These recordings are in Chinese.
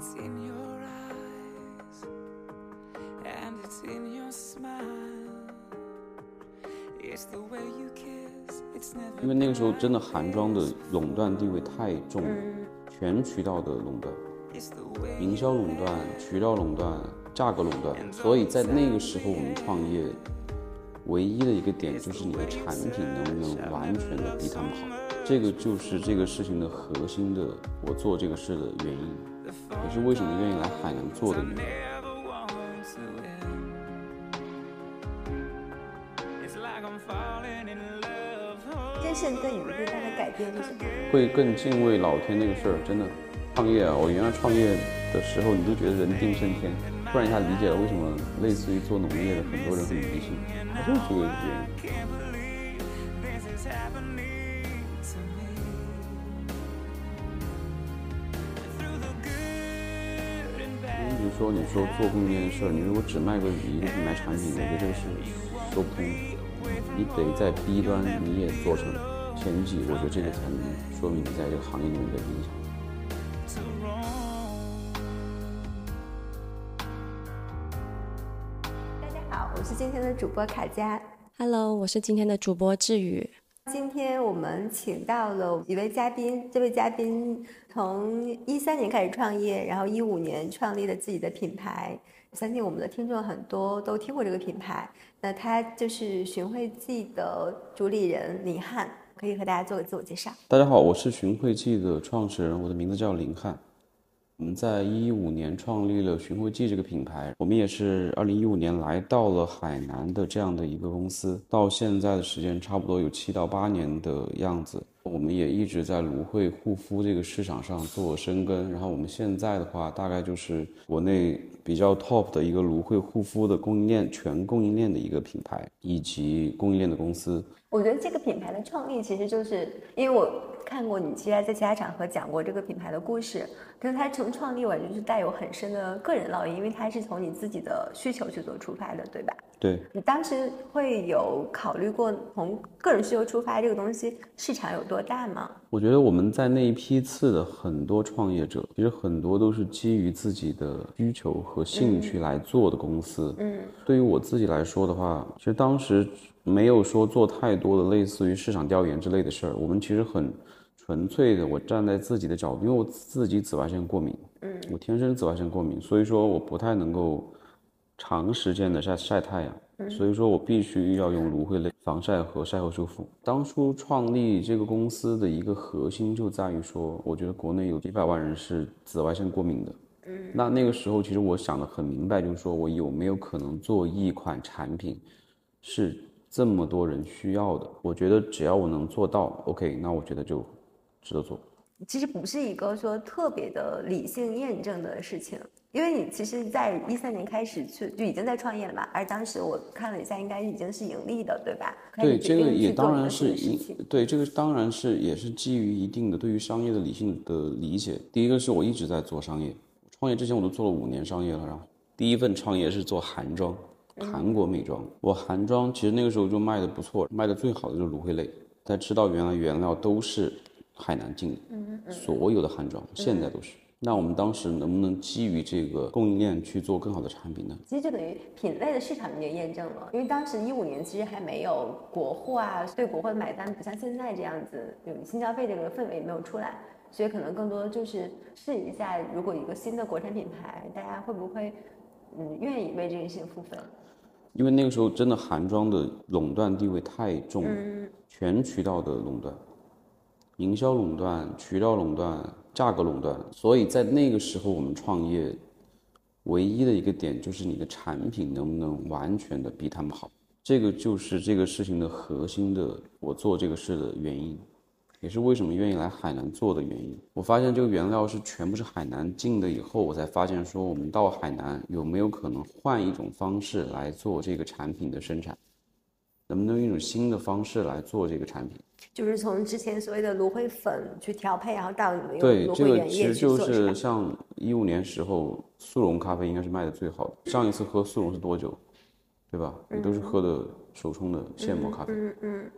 It's in your eyes, and it's in your smile. It's the way you kiss, it's never 因为那个时候真的韩妆的垄断地位太重了，全渠道的垄断，it's the way 营销垄断、渠道垄断、价格垄断，所以在那个时候我们创业，唯一的一个点就是你的产品能不能完全的比他们好，这个就是这个事情的核心的，我做这个事的原因，也是为什么愿意来海南做的原因。never want to end. It's like I'm falling in love. oh, 这件事对你的最大的改变是什么？会更敬畏老天那个事儿，真的。创业啊，我原来创业的时候，你都觉得人定胜天，突然一下理解了为什么类似于做农业的很多人很迷信，它就是这个原因。说，你说做供应链的事儿，你如果只卖个一个品牌产品，我觉得这个是说不通的。你得在 B 端你也做成前几，我觉得这个才能说明你在这个行业里面的影响。大家好，我是今天的主播卡佳。Hello，我是今天的主播志宇。今天我们请到了一位嘉宾，这位嘉宾从一三年开始创业，然后一五年创立了自己的品牌。相信我们的听众很多都听过这个品牌。那他就是寻荟记的主理人林汉，可以和大家做个自我介绍。大家好，我是寻荟记的创始人，我的名字叫林汉。我们在一五年创立了寻汇记这个品牌，我们也是二零一五年来到了海南的这样的一个公司，到现在的时间差不多有七到八年的样子。我们也一直在芦荟护肤这个市场上做深耕，然后我们现在的话，大概就是国内比较 top 的一个芦荟护肤的供应链全供应链的一个品牌，以及供应链的公司。我觉得这个品牌的创立其实就是因为我看过你其实在其他场合讲过这个品牌的故事，但是它从创立我就是带有很深的个人烙印，因为它是从你自己的需求去做出发的，对吧？对，你当时会有考虑过从个人需求出发这个东西市场有多大吗？我觉得我们在那一批次的很多创业者，其实很多都是基于自己的需求和兴趣来做的公司。嗯，对于我自己来说的话，其实当时没有说做太多的类似于市场调研之类的事儿，我们其实很纯粹的，我站在自己的角度，因为我自己紫外线过敏，嗯，我天生紫外线过敏，所以说我不太能够长时间的晒晒太阳，所以说我必须要用芦荟类防晒和晒后修复。当初创立这个公司的一个核心就在于说，我觉得国内有几百万人是紫外线过敏的。嗯，那那个时候其实我想的很明白，就是说我有没有可能做一款产品，是这么多人需要的。我觉得只要我能做到，OK，那我觉得就值得做。其实不是一个说特别的理性验证的事情，因为你其实，在一三年开始去就已经在创业了嘛，而当时我看了一下，应该已经是盈利的，对吧？对，这个也当然是一。对这个当然是也是基于一定的对于商业的理性的理解。第一个是我一直在做商业，创业之前我都做了五年商业了，然后第一份创业是做韩妆，韩国美妆。我韩妆其实那个时候就卖的不错，卖的最好的就是芦荟类。才知道原来原料都是海南进的，所有的韩妆现在都是。那我们当时能不能基于这个供应链去做更好的产品呢？其实就等于品类的市场你也验证了，因为当时一五年其实还没有国货啊，对国货的买单不像现在这样子有新消费这个氛围没有出来，所以可能更多就是试一下，如果一个新的国产品牌，大家会不会嗯愿意为这件事情付费？因为那个时候真的韩妆的垄断地位太重了，全渠道的垄断，营销垄断、渠道垄断、价格垄断，所以在那个时候我们创业，唯一的一个点就是你的产品能不能完全的比他们好，这个就是这个事情的核心的，我做这个事的原因。也是为什么愿意来海南做的原因。我发现这个原料是全部是海南进的，以后我才发现说，我们到海南有没有可能换一种方式来做这个产品的生产，能不能用一种新的方式来做这个产品？就是从之前所谓的芦荟粉去调配，然后到你们用对，这个其实就是？像一五年时候速溶咖啡应该是卖的最好的。上一次喝速溶是多久？对吧？你都是喝的手冲的现磨咖啡。嗯嗯。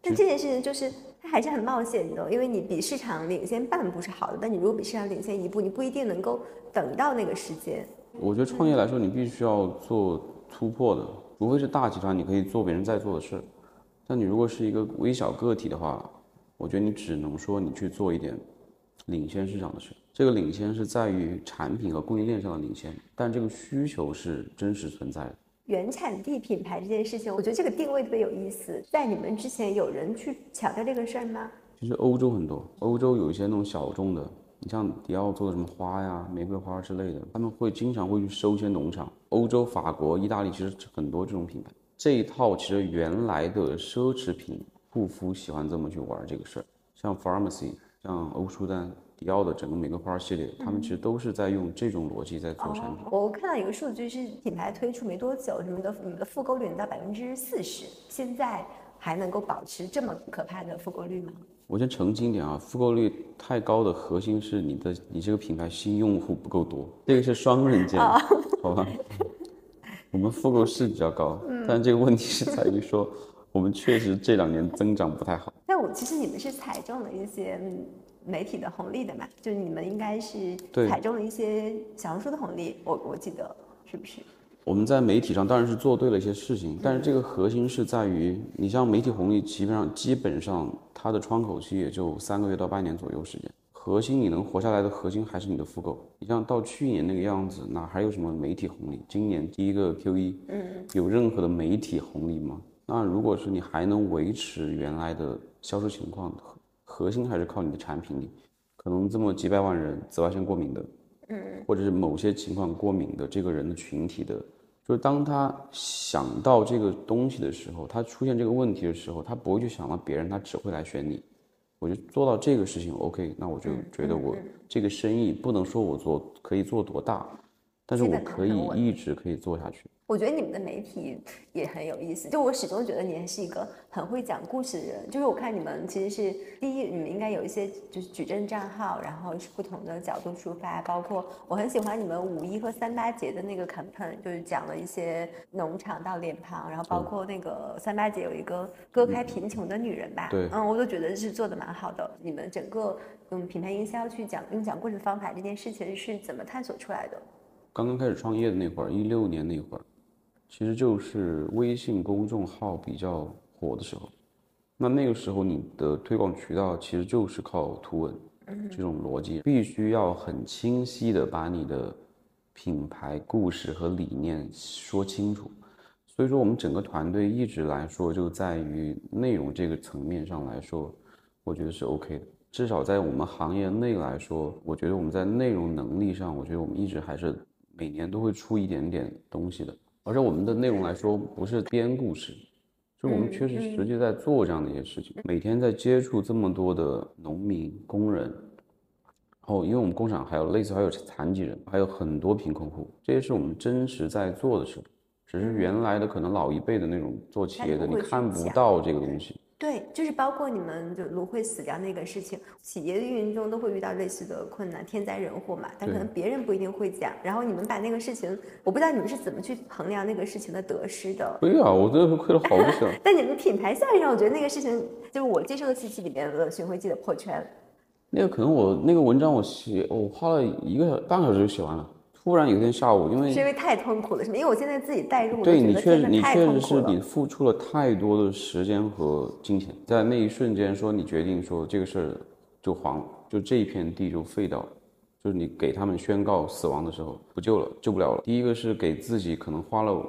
但这件事情就是它还是很冒险的，因为你比市场领先半步是好的，但你如果比市场领先一步，你不一定能够等到那个时间。我觉得创业来说，你必须要做突破的，除非是大集团，你可以做别人在做的事儿。但你如果是一个微小个体的话，我觉得你只能说你去做一点领先市场的事。这个领先是在于产品和供应链上的领先，但这个需求是真实存在的。原产地品牌这件事情，我觉得这个定位特别有意思。在你们之前，有人去强调这个事儿吗？其实欧洲很多，欧洲有一些那种小众的，你像迪奥做的什么花呀、玫瑰花之类的，他们会经常会去收一些农场。欧洲、法国、意大利其实很多这种品牌。这一套其实原来的奢侈品护肤喜欢这么去玩这个事儿，像 Pharmacy，像欧舒丹。迪奥的整个玫瑰花系列，他们其实都是在用这种逻辑在做产品。我看到一个数据是，品牌推出没多久，你们的你们的复购率能到百分之四十，现在还能够保持这么可怕的复购率吗？我先澄清一点啊，复购率太高的核心是你的你这个品牌新用户不够多，这个是双刃剑，好吧？我们复购是比较高，但这个问题是在于说，我们确实这两年增长不太好。但我其实你们是踩中了一些。媒体的红利的嘛，就是你们应该是踩中了一些小红书的红利，我我记得是不是？我们在媒体上当然是做对了一些事情，但是这个核心是在于，你像媒体红利，基本上基本上它的窗口期也就三个月到半年左右时间，核心你能活下来的核心还是你的复购。你像到去年那个样子，哪还有什么媒体红利？今年第一个 Q 一，嗯，有任何的媒体红利吗？那如果是你还能维持原来的销售情况？核心还是靠你的产品力，可能这么几百万人紫外线过敏的，嗯，或者是某些情况过敏的这个人的群体的，就是当他想到这个东西的时候，他出现这个问题的时候，他不会去想到别人，他只会来选你。我就做到这个事情，OK，那我就觉得我这个生意不能说我做可以做多大，但是我可以一直可以做下去。我觉得你们的媒体也很有意思，就我始终觉得你是一个很会讲故事的人。就是我看你们其实是第一，你们应该有一些就是矩阵账号，然后是不同的角度出发。包括我很喜欢你们五一和三八节的那个 campaign，就是讲了一些农场到脸庞，然后包括那个三八节有一个割开贫穷的女人吧，对，嗯，我都觉得是做的蛮好的。你们整个用品牌营销去讲用讲故事方法这件事情是怎么探索出来的？刚刚开始创业的那会儿，一六年那会儿。其实就是微信公众号比较火的时候，那那个时候你的推广渠道其实就是靠图文，这种逻辑必须要很清晰的把你的品牌故事和理念说清楚。所以说我们整个团队一直来说就在于内容这个层面上来说，我觉得是 OK 的。至少在我们行业内来说，我觉得我们在内容能力上，我觉得我们一直还是每年都会出一点点东西的。而且我们的内容来说，不是编故事，就我们确实实际在做这样的一些事情，每天在接触这么多的农民、工人，然后因为我们工厂还有类似还有残疾人，还有很多贫困户，这些是我们真实在做的事，只是原来的可能老一辈的那种做企业的，你看不到这个东西。对，就是包括你们就芦荟死掉那个事情，企业的运营中都会遇到类似的困难，天灾人祸嘛。但可能别人不一定会讲。然后你们把那个事情，我不知道你们是怎么去衡量那个事情的得失的。对啊，我真的是亏了好多钱。但你们品牌效应上，我觉得那个事情就是我接受的信息里面的巡回记的破圈。那个可能我那个文章我写，我花了一个半个小时就写完了。突然有一天下午，因为是因为太痛苦了，是吗？因为我现在自己代入，对你确实，你确实是你付出了太多的时间和金钱，在那一瞬间说你决定说这个事儿就黄了，就这一片地就废掉了，就是你给他们宣告死亡的时候不救了，救不了了。第一个是给自己可能花了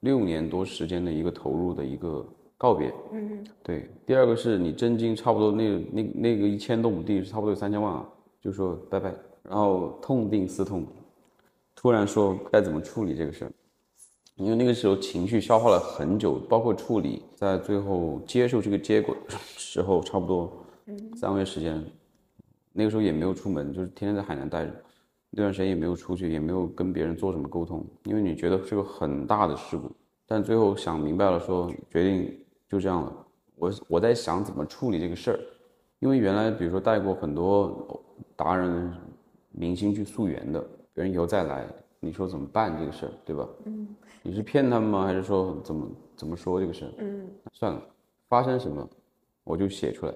六年多时间的一个投入的一个告别，嗯，对。第二个是你真金差不多那那那个一千多亩地差不多有三千万啊，就说拜拜，然后痛定思痛。突然说该怎么处理这个事儿，因为那个时候情绪消化了很久，包括处理，在最后接受这个结果时候，差不多三个月时间，那个时候也没有出门，就是天天在海南待着，那段时间也没有出去，也没有跟别人做什么沟通，因为你觉得是个很大的事故，但最后想明白了，说决定就这样了。我我在想怎么处理这个事儿，因为原来比如说带过很多达人、明星去溯源的。别人以后再来，你说怎么办这个事儿，对吧？嗯，你是骗他们吗？还是说怎么怎么说这个事儿？嗯，算了，发生什么我就写出来，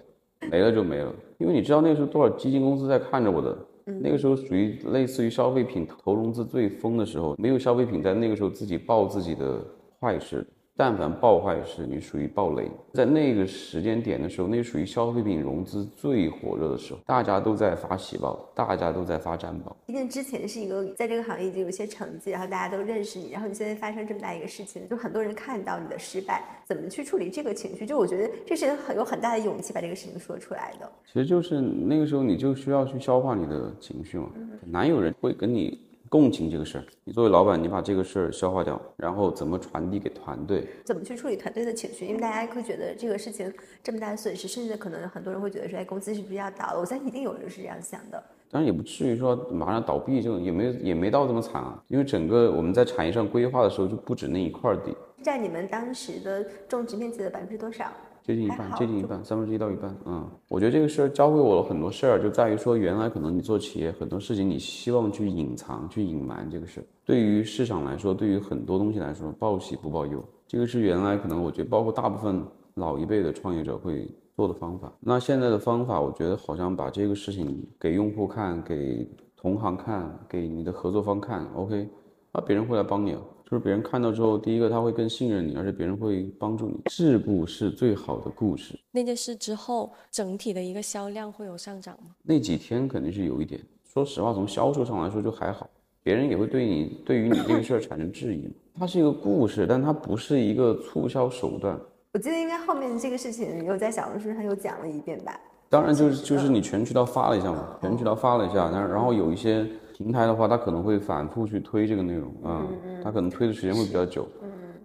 没了就没了。因为你知道那个时候多少基金公司在看着我的，那个时候属于类似于消费品投融资最疯的时候，没有消费品在那个时候自己报自己的坏事。但凡爆坏事，你属于暴雷。在那个时间点的时候，那属于消费品融资最火热的时候，大家都在发喜报，大家都在发战报。毕竟之前是一个在这个行业已经有一些成绩，然后大家都认识你，然后你现在发生这么大一个事情，就很多人看到你的失败，怎么去处理这个情绪？就我觉得这是很有很大的勇气把这个事情说出来的。其实就是那个时候，你就需要去消化你的情绪嘛，很难有人会跟你。共情这个事儿，你作为老板，你把这个事儿消化掉，然后怎么传递给团队？怎么去处理团队的情绪？因为大家会觉得这个事情这么大的损失，甚至可能很多人会觉得说，哎，公司是不是要倒了？我相信一定有人是这样想的。当然也不至于说马上倒闭，就也没也没到这么惨啊。因为整个我们在产业上规划的时候，就不止那一块地。占你们当时的种植面积的百分之多少？接近一半，接近一半，三分之一到一半。嗯，我觉得这个事儿教会我了很多事儿，就在于说，原来可能你做企业很多事情，你希望去隐藏、去隐瞒这个事儿。对于市场来说，对于很多东西来说，报喜不报忧，这个是原来可能我觉得，包括大部分老一辈的创业者会做的方法。那现在的方法，我觉得好像把这个事情给用户看，给同行看，给你的合作方看，OK，那别人会来帮你。就是别人看到之后，第一个他会更信任你，而且别人会帮助你。事故是最好的故事。那件事之后，整体的一个销量会有上涨吗？那几天肯定是有一点。说实话，从销售上来说就还好。别人也会对你对于你这个事儿产生质疑。它是一个故事，但它不是一个促销手段。我记得应该后面这个事情，你又在小红书上又讲了一遍吧？当然就是就是你全渠道发了一下嘛，全渠道发了一下，然然后有一些。平台的话，它可能会反复去推这个内容啊，它可能推的时间会比较久，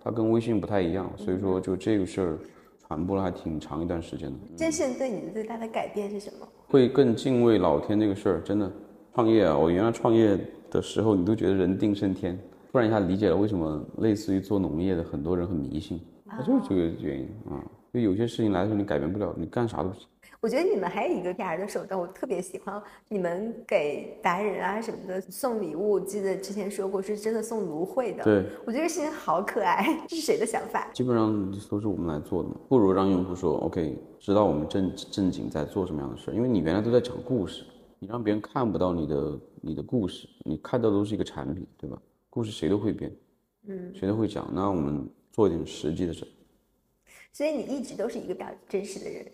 它跟微信不太一样，所以说就这个事儿传播了还挺长一段时间的。这是对你最大的改变是什么？会更敬畏老天这个事儿，真的。创业啊，我原来创业的时候，你都觉得人定胜天，突然一下理解了为什么类似于做农业的很多人很迷信，它就是这个原因啊。就有些事情来的时候你改变不了，你干啥都行。我觉得你们还有一个 PR 的手段，我特别喜欢。你们给达人啊什么的送礼物，记得之前说过是真的送芦荟的。对，我觉得这事情好可爱。这是谁的想法？基本上都是我们来做的嘛。不如让用户说 OK，知道我们正正经在做什么样的事儿。因为你原来都在讲故事，你让别人看不到你的你的故事，你看到都是一个产品，对吧？故事谁都会编，嗯，谁都会讲。那我们做一点实际的事。所以你一直都是一个比较真实的人。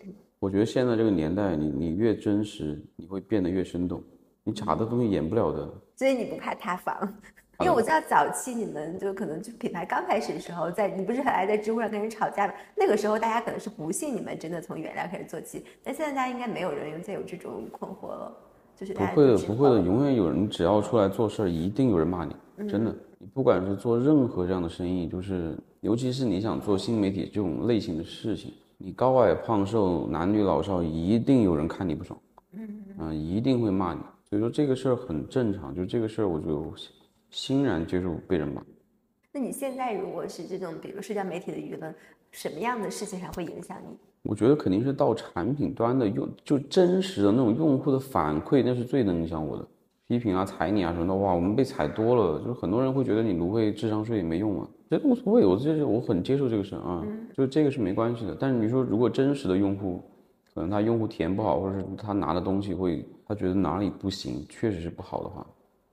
我觉得现在这个年代，你你越真实，你会变得越生动。你假的东西演不了的。所以你不怕塌房？因为我知道早期你们就可能就品牌刚开始的时候，在你不是很爱在知乎上跟人吵架吗？那个时候大家可能是不信你们真的从原料开始做起。但现在大家应该没有人再有这种困惑了，就是不会的，不会的，永远有人，只要出来做事儿，一定有人骂你。真的，你不管是做任何这样的生意，就是尤其是你想做新媒体这种类型的事情。你高矮胖瘦男女老少一定有人看你不爽，嗯嗯，一定会骂你，所以说这个事儿很正常，就这个事儿我就欣然接受被人骂。那你现在如果是这种，比如社交媒体的舆论，什么样的事情还会影响你？我觉得肯定是到产品端的用，就真实的那种用户的反馈，那是最能影响我的。批评啊、踩你啊什么的，哇，我们被踩多了，就是很多人会觉得你芦荟智商税也没用啊。这无所谓，我这是我很接受这个事啊，就这个是没关系的。但是你说，如果真实的用户，可能他用户体验不好，或者是他拿的东西会，他觉得哪里不行，确实是不好的话。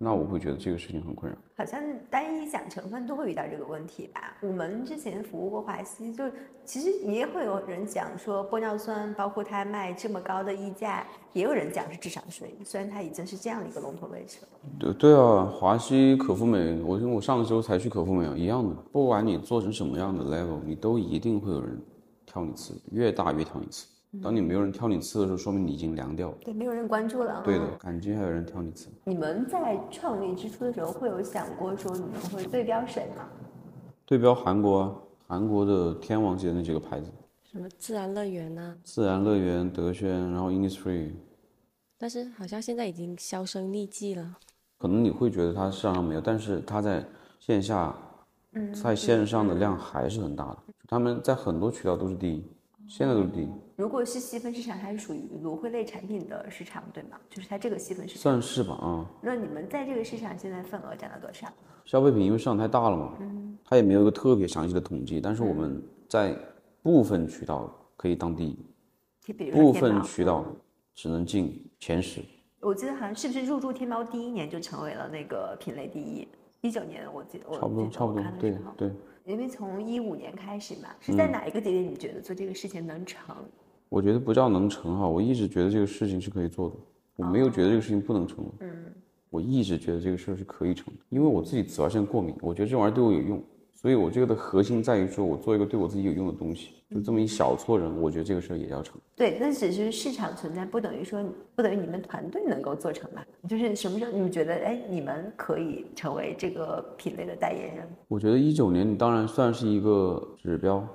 那我会觉得这个事情很困扰，好像单一讲成分都会遇到这个问题吧。我们之前服务过华西，就其实也会有人讲说玻尿酸，包括它卖这么高的溢价，也有人讲是智商税。虽然它已经是这样的一个龙头位置了。对对啊，华西可复美，我我上个周才去可复美啊，一样的。不管你做成什么样的 level，你都一定会有人挑你刺，越大越挑你刺。当你没有人挑你刺的时候，说明你已经凉掉了。对，没有人关注了。对的，感觉还有人挑你刺。你们在创立之初的时候，会有想过说你们会对标谁吗？对标韩国，韩国的天王级的那几个牌子。什么自然乐园呢？自然乐园、德轩，然后 Innisfree。但是好像现在已经销声匿迹了。可能你会觉得它市场上没有，但是它在线下，在线上的量还是很大的。他们在很多渠道都是第一。现在都是第一。如果是细分市场，它是属于芦荟类产品的市场，对吗？就是它这个细分市场。算是吧，啊。那你们在这个市场现在份额占了多少？消费品因为市场太大了嘛，嗯，它也没有一个特别详细的统计，但是我们在部分渠道可以当第一。比如部分渠道只能进前十。我记得好像是不是入驻天猫第一年就成为了那个品类第一？一九年我记得我差不多，差不多对对。因为从一五年开始嘛，是在嗯哪一个节点你觉得做这个事情能成？我觉得不叫能成哈，我一直觉得这个事情是可以做的，我没有觉得这个事情不能成。嗯，我一直觉得这个事儿是可以成的，因为我自己紫外线过敏，我觉得这玩意儿对我有用，所以我这个的核心在于说我做一个对我自己有用的东西，就这么一小撮人，我觉得这个事儿也要成。对，那只是市场存在，不等于说不等于你们团队能够做成吧？就是什么时候你们觉得，哎，你们可以成为这个品类的代言人？我觉得一九年当然算是一个指标，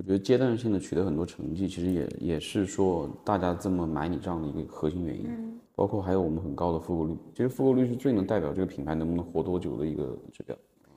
我觉得阶段性的取得很多成绩，其实也也是说大家这么买你账的一个核心原因。包括还有我们很高的复购率，其实复购率是最能代表这个品牌能不能活多久的一个指标。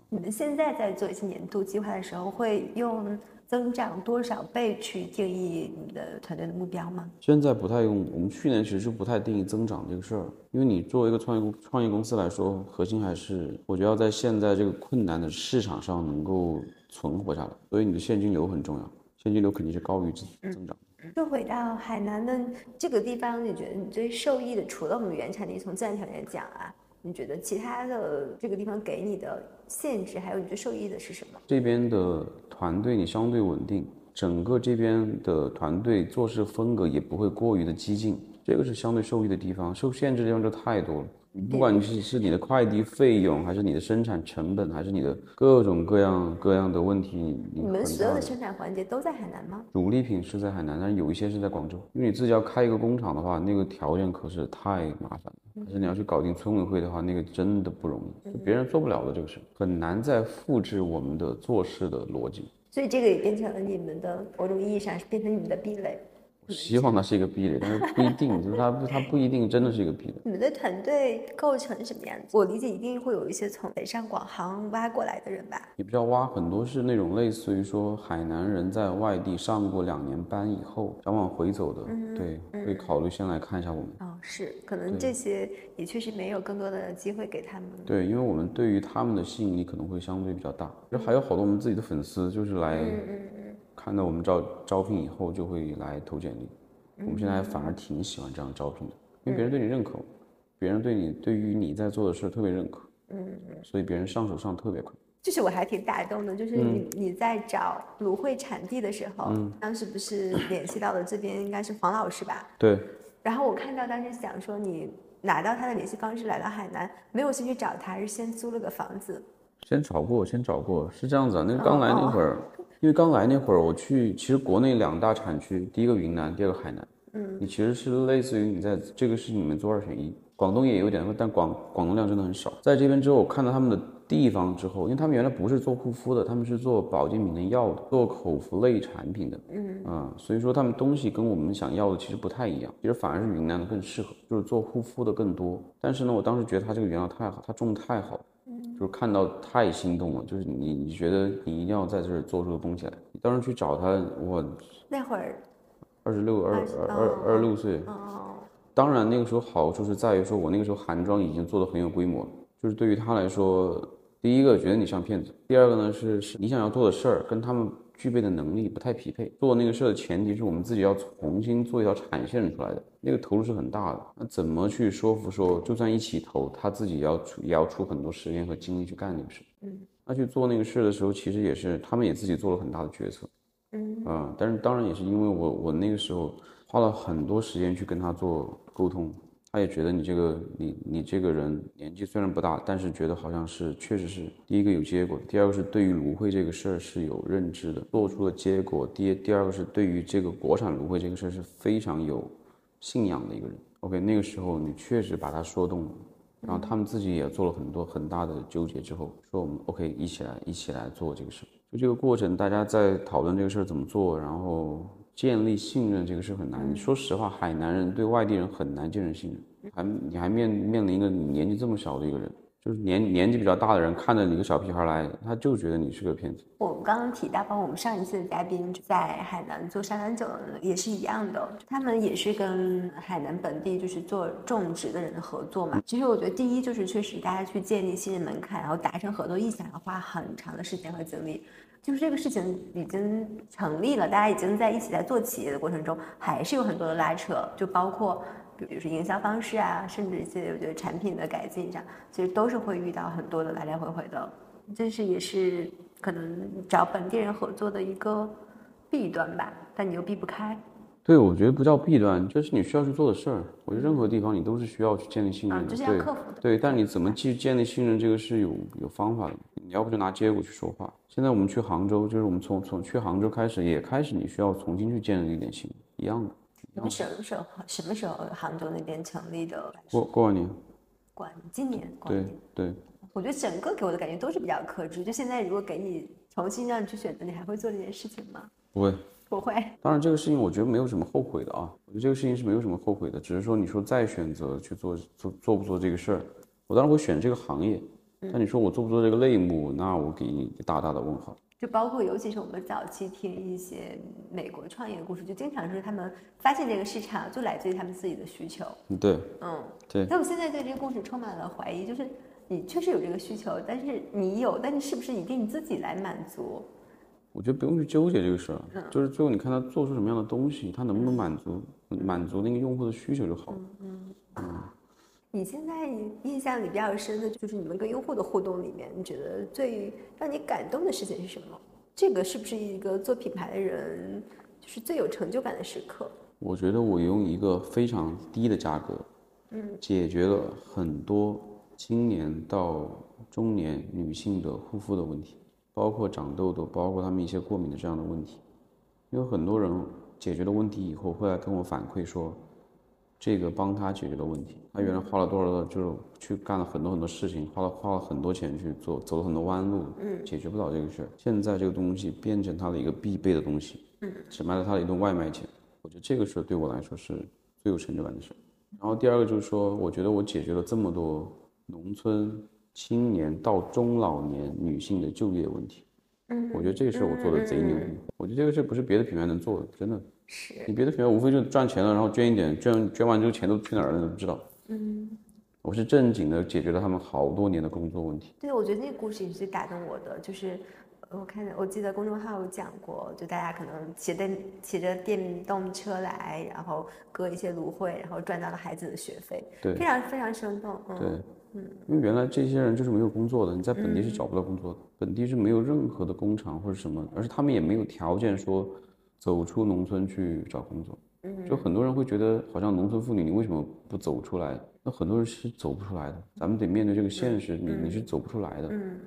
你们现在在做一些年度计划的时候，会用增长多少倍去定义你们的团队的目标吗？现在不太用，我们去年其实就不太定义增长这个事儿，因为你作为一个创业公创业公司来说，核心还是我觉得要在现在这个困难的市场上能够存活下来，所以你的现金流很重要，现金流肯定是高于增增长。说回到海南的这个地方，你觉得你最受益的，除了我们原产地从自然条件讲啊，你觉得其他的这个地方给你的限制，还有你最受益的是什么？这边的团队你相对稳定，整个这边的团队做事风格也不会过于的激进，这个是相对受益的地方。受限制的地方就太多了。不管你是是你的快递费用，还是你的生产成本，还是你的各种各样各样的问题，你们所有的生产环节都在海南吗？主力品是在海南，但是有一些是在广州。因为你自己要开一个工厂的话，那个条件可是太麻烦了。但是你要去搞定村委会的话，那个真的不容易，就别人做不了的这个事，很难再复制我们的做事的逻辑。所以这个也变成了你们的某种意义上是变成你们的壁垒。我希望它是一个壁垒，但是不一定，就是它不，它不一定真的是一个壁垒。你们的团队构成什么样子？我理解一定会有一些从北上广杭挖过来的人吧？也不叫挖，很多是那种类似于说海南人在外地上过两年班以后想往回走的，对，会考虑先来看一下我们。哦，是，可能这些也确实没有更多的机会给他们。对，因为我们对于他们的吸引力可能会相对比较大，就还有好多我们自己的粉丝就是来看到我们招招聘以后就会来投简历，我们现在反而挺喜欢这样招聘的，因为别人对你认可，别人对你对于你在做的事特别认可，嗯，所以别人上手上特别快。就是我还挺打动的，就是你、你在找芦荟产地的时候，当时不是联系到了这边应该是黄老师吧？对，然后我看到当时想说你拿到他的联系方式来到海南，没有先去找他，是先租了个房子。先找过，先找过，是这样子啊。那个刚来那会儿，因为刚来那会儿，我去，其实国内两大产区，第一个云南，第二个海南。嗯，你其实是类似于你在这个事情里面做二选一，广东也有点，但广广东量真的很少。在这边之后，我看到他们的地方之后，因为他们原来不是做护肤的，他们是做保健品的药的，做口服类产品的。嗯啊，所以说他们东西跟我们想要的其实不太一样，其实反而是云南的更适合，就是做护肤的更多。但是呢，我当时觉得他这个原料太好，他种的太好了。就是看到太心动了，就是你你觉得你一定要在这儿做出个东西来。你当时去找他，我那会儿二十六二二二二十六岁，哦，当然那个时候好处是在于说我那个时候韩妆已经做的很有规模了，就是对于他来说，第一个觉得你像骗子，第二个呢是是你想要做的事儿跟他们具备的能力不太匹配。做那个事的前提是我们自己要重新做一条产线出来的，那个投入是很大的。那怎么去说服说，就算一起投，他自己要出也要出很多时间和精力去干那个事。嗯，那去做那个事的时候，其实也是他们也自己做了很大的决策。嗯啊，但是当然也是因为我我那个时候花了很多时间去跟他做沟通，他也觉得你这个你你这个人年纪虽然不大，但是觉得好像是确实是第一个有结果，第二个是对于芦荟这个事儿是有认知的，做出了结果。第第二个是对于这个国产芦荟这个事儿是非常有信仰的一个人。OK，那个时候你确实把他说动了。然后他们自己也做了很多很大的纠结之后，说我们 OK 一起来一起来做这个事儿。就这个过程，大家在讨论这个事儿怎么做，然后建立信任这个是很难。说实话，海南人对外地人很难建立信任，还你还面面临一个年纪这么小的一个人，就是年年纪比较大的人看着你个小屁孩来，他就觉得你是个骗子。我们刚刚提到，包括我们上一次的嘉宾在海南做沙南酒也是一样的，他们也是跟海南本地就是做种植的人合作嘛。其实我觉得第一就是确实大家去建立信任门槛，然后达成合作意向要花很长的时间和精力。就是这个事情已经成立了，大家已经在一起在做企业的过程中，还是有很多的拉扯，就包括。比如说营销方式啊，甚至一些我觉得产品的改进上，其实都是会遇到很多的来来回回的，这是也是可能找本地人合作的一个弊端吧，但你又避不开。对，我觉得不叫弊端，就是你需要去做的事儿。我觉得任何地方你都是需要去建立信任的，这是要克服的。对，但你怎么去建立信任，这个是有有方法的。你要不就拿结果去说话。现在我们去杭州，就是我们从从去杭州开始，也开始你需要重新去建立一点信，一样的。你们什么时候什么时候杭州那边成立的？过过完年。过今年。对对。我觉得整个给我的感觉都是比较克制。就现在如果给你重新让你去选择，你还会做这件事情吗？不会。不会。当然这个事情我觉得没有什么后悔的啊。我觉得这个事情是没有什么后悔的，只是说你说再选择去做做做不做这个事儿，我当然会选这个行业。但你说我做不做这个类目，那我给你一个大大的问号。就包括，尤其是我们早期听一些美国创业的故事，就经常是他们发现这个市场就来自于他们自己的需求。对，嗯，对。但我现在对这个故事充满了怀疑，就是你确实有这个需求，但是你有，但是是不是一定你自己来满足？我觉得不用去纠结这个事儿，就是最后你看他做出什么样的东西，他能不能满足满足那个用户的需求就好了。嗯嗯。你现在印象里比较深的就是你们跟用户的互动里面，你觉得最让你感动的事情是什么？这个是不是一个做品牌的人就是最有成就感的时刻？我觉得我用一个非常低的价格，嗯，解决了很多青年到中年女性的护肤的问题，包括长痘痘，包括她们一些过敏的这样的问题。因为很多人解决了问题以后，会来跟我反馈说。这个帮他解决了问题，他原来花了多少的，就是去干了很多很多事情，花了花了很多钱去做，走了很多弯路，嗯，解决不了这个事儿。现在这个东西变成他的一个必备的东西，嗯，只卖了他的一顿外卖钱，我觉得这个事儿对我来说是最有成就感的事儿。然后第二个就是说，我觉得我解决了这么多农村青年到中老年女性的就业问题，嗯，我觉得这个事儿我做的贼牛逼，我觉得这个事儿不是别的品牌能做的，真的。是你别的学校无非就赚钱了，然后捐一点，捐捐完之后钱都去哪儿了，你都不知道。嗯，我是正经的解决了他们好多年的工作问题。对，我觉得那个故事也是最打动我的，就是我看我记得公众号有讲过，就大家可能骑着骑着电动车来，然后割一些芦荟，然后赚到了孩子的学费，对，非常非常生动。对，嗯，因为原来这些人就是没有工作的，你在本地是找不到工作的，本地是没有任何的工厂或者什么，而且他们也没有条件说。走出农村去找工作，就很多人会觉得，好像农村妇女你为什么不走出来？那很多人是走不出来的，咱们得面对这个现实，你你是走不出来的。嗯，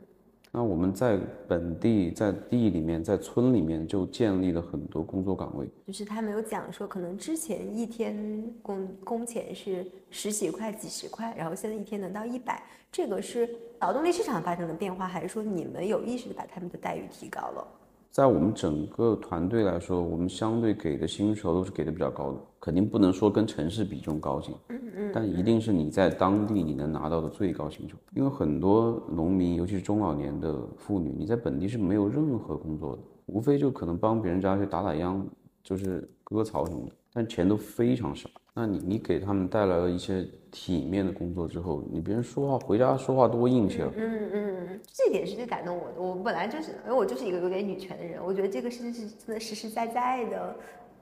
那我们在本地，在地里面，在村里面就建立了很多工作岗位。就是他没有讲说，可能之前一天工工钱是十几块、几十块，然后现在一天能到一百，这个是劳动力市场发生了变化，还是说你们有意识的把他们的待遇提高了？在我们整个团队来说，我们相对给的薪酬都是给的比较高的，肯定不能说跟城市比重高薪，嗯嗯，但一定是你在当地你能拿到的最高薪酬。因为很多农民，尤其是中老年的妇女，你在本地是没有任何工作的，无非就可能帮别人家去打打秧，就是割草什么的，但钱都非常少。那你你给他们带来了一些体面的工作之后，你别人说话回家说话多硬气啊。嗯嗯，这点是最感动我的。我本来就是，因为我就是一个有点女权的人，我觉得这个事情是真的实实在在的。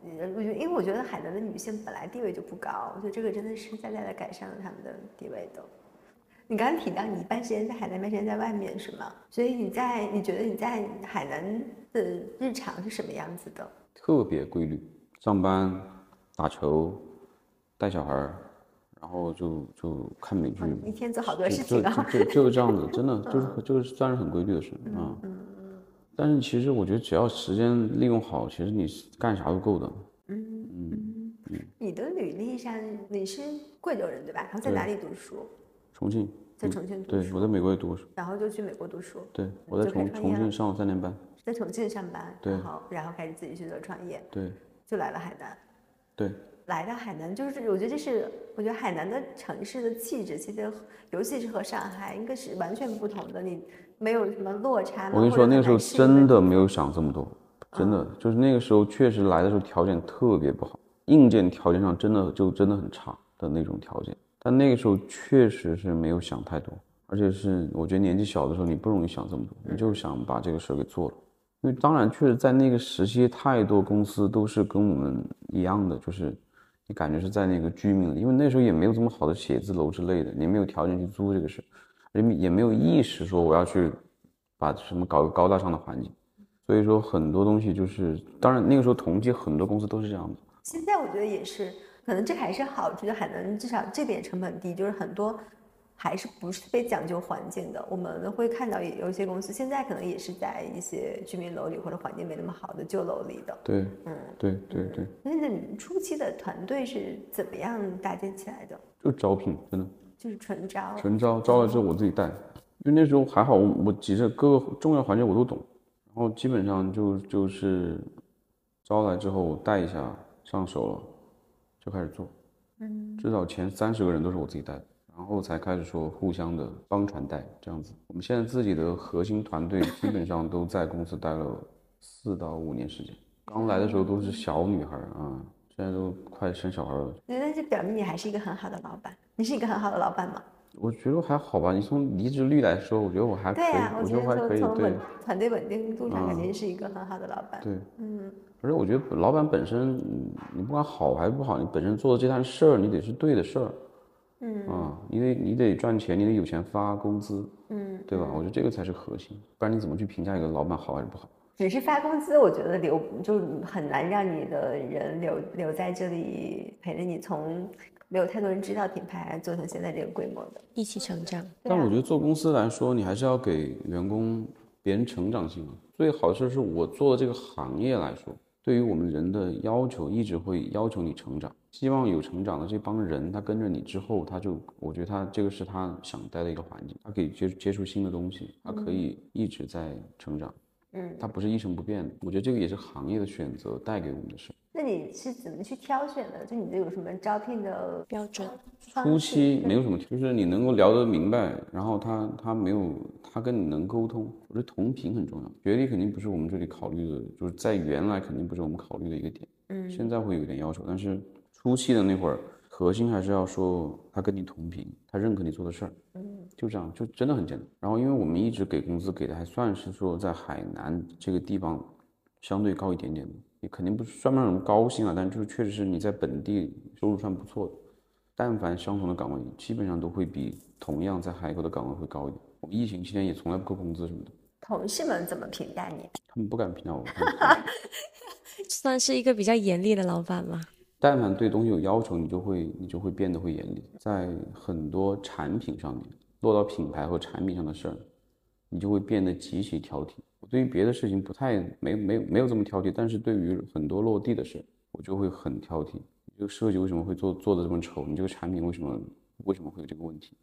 我觉得，因为我觉得海南的女性本来地位就不高，我觉得这个真的实实在在的改善了她们的地位的。你刚刚提到你一半时间在海南，一半时间在外面，是吗？所以你在你觉得你在海南的日常是什么样子的？特别规律，上班、打球。带小孩儿，然后就就看美剧，一天做好多事情啊，就就是这样子，真的 就是就是算是很规律的事啊。嗯但是其实我觉得只要时间利用好，其实你干啥都够的。嗯嗯嗯。你的履历上你是贵州人对吧？然后在哪里读书？重庆。在重庆读。对，我在美国也读书。然后就去美国读书。对，我在重重庆上了三年班。在重庆上班，然后然后开始自己去做创业。对。就来了海南。对。来到海南，就是我觉得这是我觉得海南的城市的气质，其实尤其是和上海应该是完全不同的。你没有什么落差吗？我跟你说，那个时候真的没有想这么多，真的就是那个时候确实来的时候条件特别不好，硬件条件上真的就真的很差的那种条件。但那个时候确实是没有想太多，而且是我觉得年纪小的时候你不容易想这么多，你就想把这个事儿给做了。因为当然确实在那个时期，太多公司都是跟我们一样的，就是你感觉是在那个居民，因为那时候也没有这么好的写字楼之类的，你没有条件去租这个事，也也没有意识说我要去把什么搞个高大上的环境，所以说很多东西就是，当然那个时候同济很多公司都是这样的，现在我觉得也是，可能这还是好处，就海南至少这点成本低，就是很多还是不是特别讲究环境的。我们会看到也有一些公司现在可能也是在一些居民楼里或者环境没那么好的旧楼里的。对，嗯，对对对，那那你们初期的团队是怎么样搭建起来的？就招聘真的。就是纯招，纯招招了之后我自己带，因为那时候还好，我我其实各个重要环节我都懂，然后基本上就就是招来之后带一下上手了，就开始做，嗯，至少前三十个人都是我自己带的，然后才开始说互相的帮传带这样子。我们现在自己的核心团队基本上都在公司待了四到五年时间，刚来的时候都是小女孩儿啊，现在都快生小孩了。那那就表明你还是一个很好的老板。你是一个很好的老板吗？我觉得还好吧，你从离职率来说，我觉得我还可以，我觉觉得我还可以，对团队稳定度上，肯嗯定是一个很好的老板。对。嗯，而且我觉得老板本身，嗯你不管好还是不好，你本身做的这摊事儿，你得是对的事儿，嗯啊，你得你得赚钱，你得有钱发工资，嗯，对吧？我觉得这个才是核心，不然你怎么去评价一个老板好还是不好？只是发工资，我觉得留就很难让你的人留留在这里陪着你，从没有太多人知道品牌做成现在这个规模的。一起成长。啊但我觉得做公司来说，你还是要给员工别人成长性啊。最好的事是我做的这个行业来说，对于我们人的要求一直会要求你成长，希望有成长的这帮人，他跟着你之后，他就我觉得他这个是他想待的一个环境，他可以接接触新的东西，他可以一直在成长，嗯，他不是一成不变的。我觉得这个也是行业的选择带给我们的事。那你是怎么去挑选的？就你这有什么招聘的标准初期没有什么，就是你能够聊得明白，然后他他没有他跟你能沟通，我觉得同频很重要。学历肯定不是我们这里考虑的，就是在原来肯定不是我们考虑的一个点，嗯，现在会有点要求，但是初期的那会儿，核心还是要说他跟你同频，他认可你做的事儿，嗯，就这样，就真的很简单。然后因为我们一直给工资给的还算是说在海南这个地方相对高一点点的，也肯定不是算不上什么高薪啊，但就是确实是你在本地收入算不错的。但凡相同的岗位，基本上都会比同样在海口的岗位会高一点。我们疫情期间也从来不扣工资什么的，同事们怎么评价你？他们不敢评价我。算是一个比较严厉的老板吗？但凡对东西有要求，你就会你就会变得会严厉。在很多产品上面，落到品牌和产品上的事儿，你就会变得极其挑剔。我对于别的事情不太没没没有这么挑剔，但是对于很多落地的事，我就会很挑剔。你这个设计为什么会做做的这么丑？你这个产品为什么为什么会有这个问题？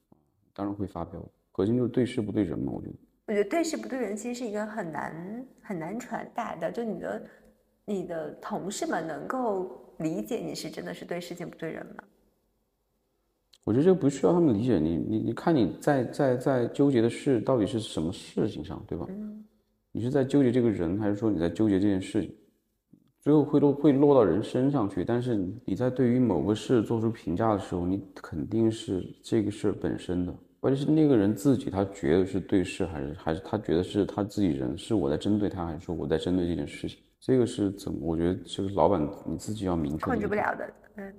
当然会发飙。核心就是对事不对人嘛，我觉得。我觉得对事不对人其实是一个很难很难传达的，就你的你的同事们能够理解你是真的是对事情不对人吗？我觉得这个不需要他们理解你，你你看你在在在纠结的事到底是什么事情上，对吧？你是在纠结这个人，还是说你在纠结这件事情？最后会落会落到人身上去，但是你在对于某个事做出评价的时候，你肯定是这个事本身的，关键是那个人自己他觉得是对事，还是还是他觉得是他自己人，是我在针对他，还是说我在针对这件事情？这个是怎么？我觉得就是老板你自己要明确的控制不了的，嗯，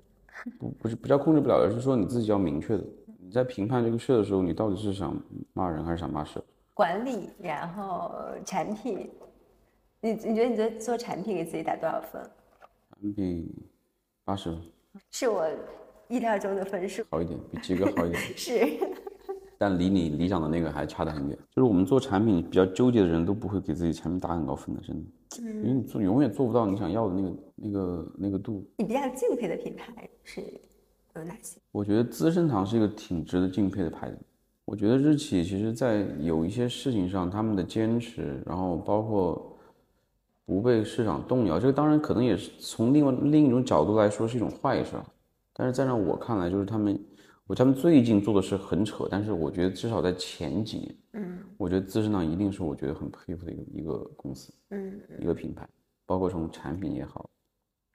不不是不叫控制不了，而是说你自己要明确的。你在评判这个事的时候，你到底是想骂人还是想骂事？管理，然后产品，你你觉得你在做产品给自己打多少分？产品八十分是我意料中的分数，好一点，比及格好一点，是，但离你理想的那个还差得很远。就是我们做产品比较纠结的人都不会给自己产品打很高分的，真的，因为你做永远做不到你想要的那个那个那个度。你比较敬佩的品牌是有哪些？我觉得资生堂是一个挺值得敬佩的牌子。我觉得日企其实，在有一些事情上，他们的坚持，然后包括不被市场动摇，这个当然可能也是从另外另一种角度来说是一种坏事，但是在让我看来，就是他们，我他们最近做的是很扯，但是我觉得至少在前几年，嗯，我觉得资生堂一定是我觉得很佩服的一个一个公司，嗯，一个品牌，包括从产品也好，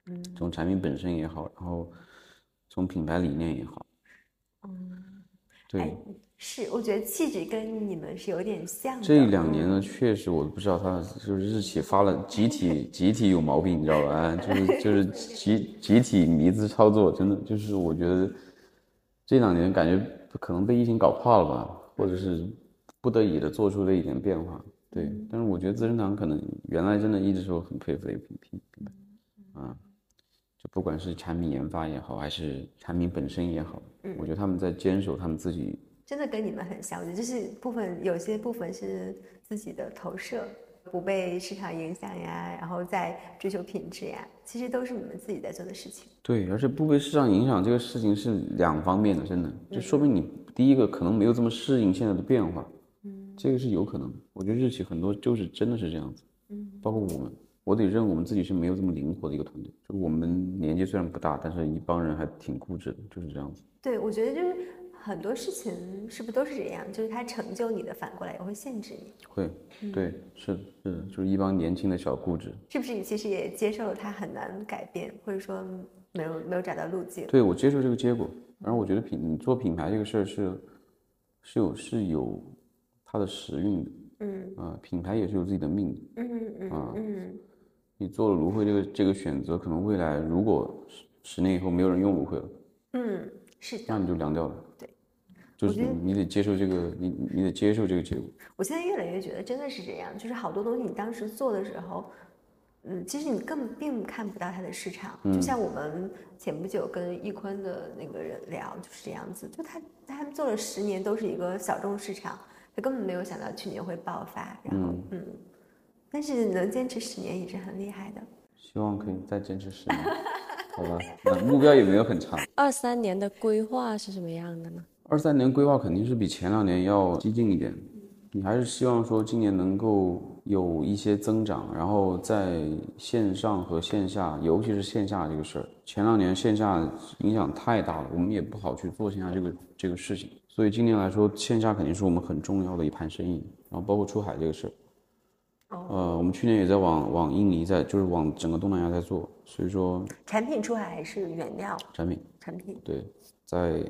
嗯，从产品本身也好，然后从品牌理念也好，嗯，对。是，我觉得气质跟你们是有点像。这两年呢，确实我不知道他就是日企发了集体集体有毛病，你知道吧？就是就是集集体迷之操作，真的就是我觉得这两年感觉可能被疫情搞怕了吧，或者是不得已的做出了一点变化。对，但是我觉得资生堂可能原来真的一直是我很佩服的一个品品品牌，啊，就不管是产品研发也好，还是产品本身也好，我觉得他们在坚守他们自己。真的跟你们很像，我觉得就是部分有些部分是自己的投射，不被市场影响呀，然后再追求品质呀，其实都是你们自己在做的事情。对，而且不被市场影响这个事情是两方面的，真的就说明你第一个可能没有这么适应现在的变化，嗯，这个是有可能。我觉得日企很多就是真的是这样子，嗯，包括我们，我得认我们自己是没有这么灵活的一个团队，就我们年纪虽然不大，但是一帮人还挺固执的，就是这样子。对，我觉得就是。很多事情是不是都是这样？就是它成就你的，反过来也会限制你。会，对，是的，是的，就是一帮年轻的小固执。是不是你其实也接受了它很难改变，或者说没有没有找到路径？对，我接受这个结果。然后我觉得品，你做品牌这个事儿是，是有是有它的时运的。嗯。啊，品牌也是有自己的命的。嗯嗯嗯。啊。嗯。你做了芦荟这个这个选择，可能未来如果十十年以后没有人用芦荟了。嗯，是的。那你就凉掉了。对。就是你得接受这个，你你得接受这个结果。我现在越来越觉得真的是这样，就是好多东西你当时做的时候，嗯，其实你根本并看不到它的市场。就像我们前不久跟易坤的那个人聊，就是这样子，就他他们做了十年都是一个小众市场，他根本没有想到去年会爆发。然后嗯，但是能坚持十年也是很厉害的。希望可以再坚持十年，好吧？那目标也没有很长。二三年的规划是什么样的呢？二三年规划肯定是比前两年要激进一点，你还是希望说今年能够有一些增长，然后在线上和线下，尤其是线下这个事儿，前两年线下影响太大了，我们也不好去做线下这个这个事情，所以今年来说，线下肯定是我们很重要的一盘生意，然后包括出海这个事儿，呃，我们去年也在往往印尼在，就是往整个东南亚在做，所以说产品出海还是原料产品产品。对，在。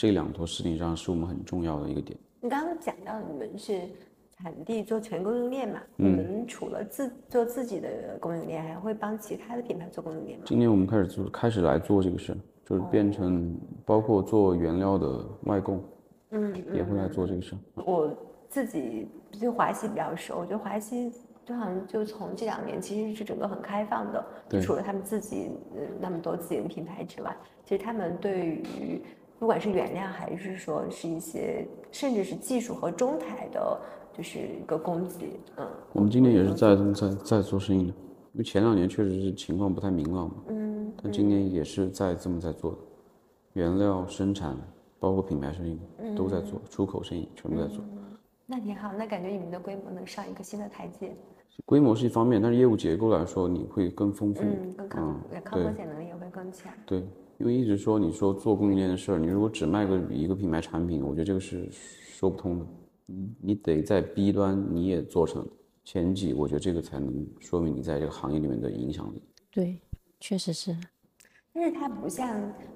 这两坨事情上是我们很重要的一个点。你刚刚讲到你们是产地做全供应链嘛？我们除了自做自己的供应链，还会帮其他的品牌做供应链吗？今年我们开始做，开始来做这个事，就是变成包括做原料的外供，嗯，也会来做这个事。我自己对华西比较熟，我觉得华西就好像就从这两年其实是整个很开放的，就除了他们自己呃那么多自营品牌之外，其实他们对于不管是原料还是说是一些，甚至是技术和中台的，就是一个供给，嗯。我们今年也是在在在做生意的，因为前两年确实是情况不太明朗嘛，嗯。但今年也是在这么在做的，原料生产，包括品牌生意都在做，出口生意全部在做。那挺好，那感觉你们的规模能上一个新的台阶。规模是一方面，但是业务结构来说，你会更丰富，嗯，更抗抗风险能力也会更强。对。因为一直说你说做供应链的事儿，你如果只卖个一个品牌产品，我觉得这个是说不通的。你你得在 B 端你也做成前几，我觉得这个才能说明你在这个行业里面的影响力。对，确实是。但是它不像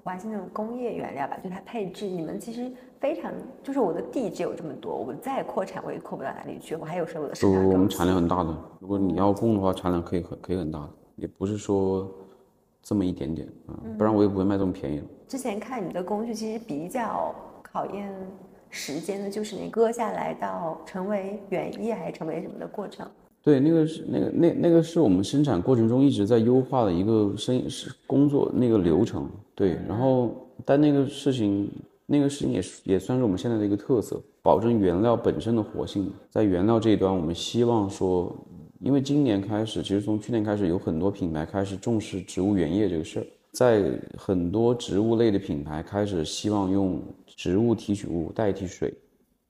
华西那种工业原料吧，就它配置，你们其实非常，就是我的地只有这么多，我再扩产我也扩不到哪里去，我还有时候我的。不，我们产量很大的，如果你要供的话，产量可以很可以很大的，也不是说。这么一点点啊，不然我也不会卖这么便宜了。之前看你的工序，其实比较考验时间的，就是你割下来到成为原液还是成为什么的过程。对，那个是那个那那个是我们生产过程中一直在优化的一个生意是工作那个流程。对，然后但那个事情那个事情也也算是我们现在的一个特色，保证原料本身的活性。在原料这一端，我们希望说。因为今年开始，其实从去年开始，有很多品牌开始重视植物原液这个事儿，在很多植物类的品牌开始希望用植物提取物代替水，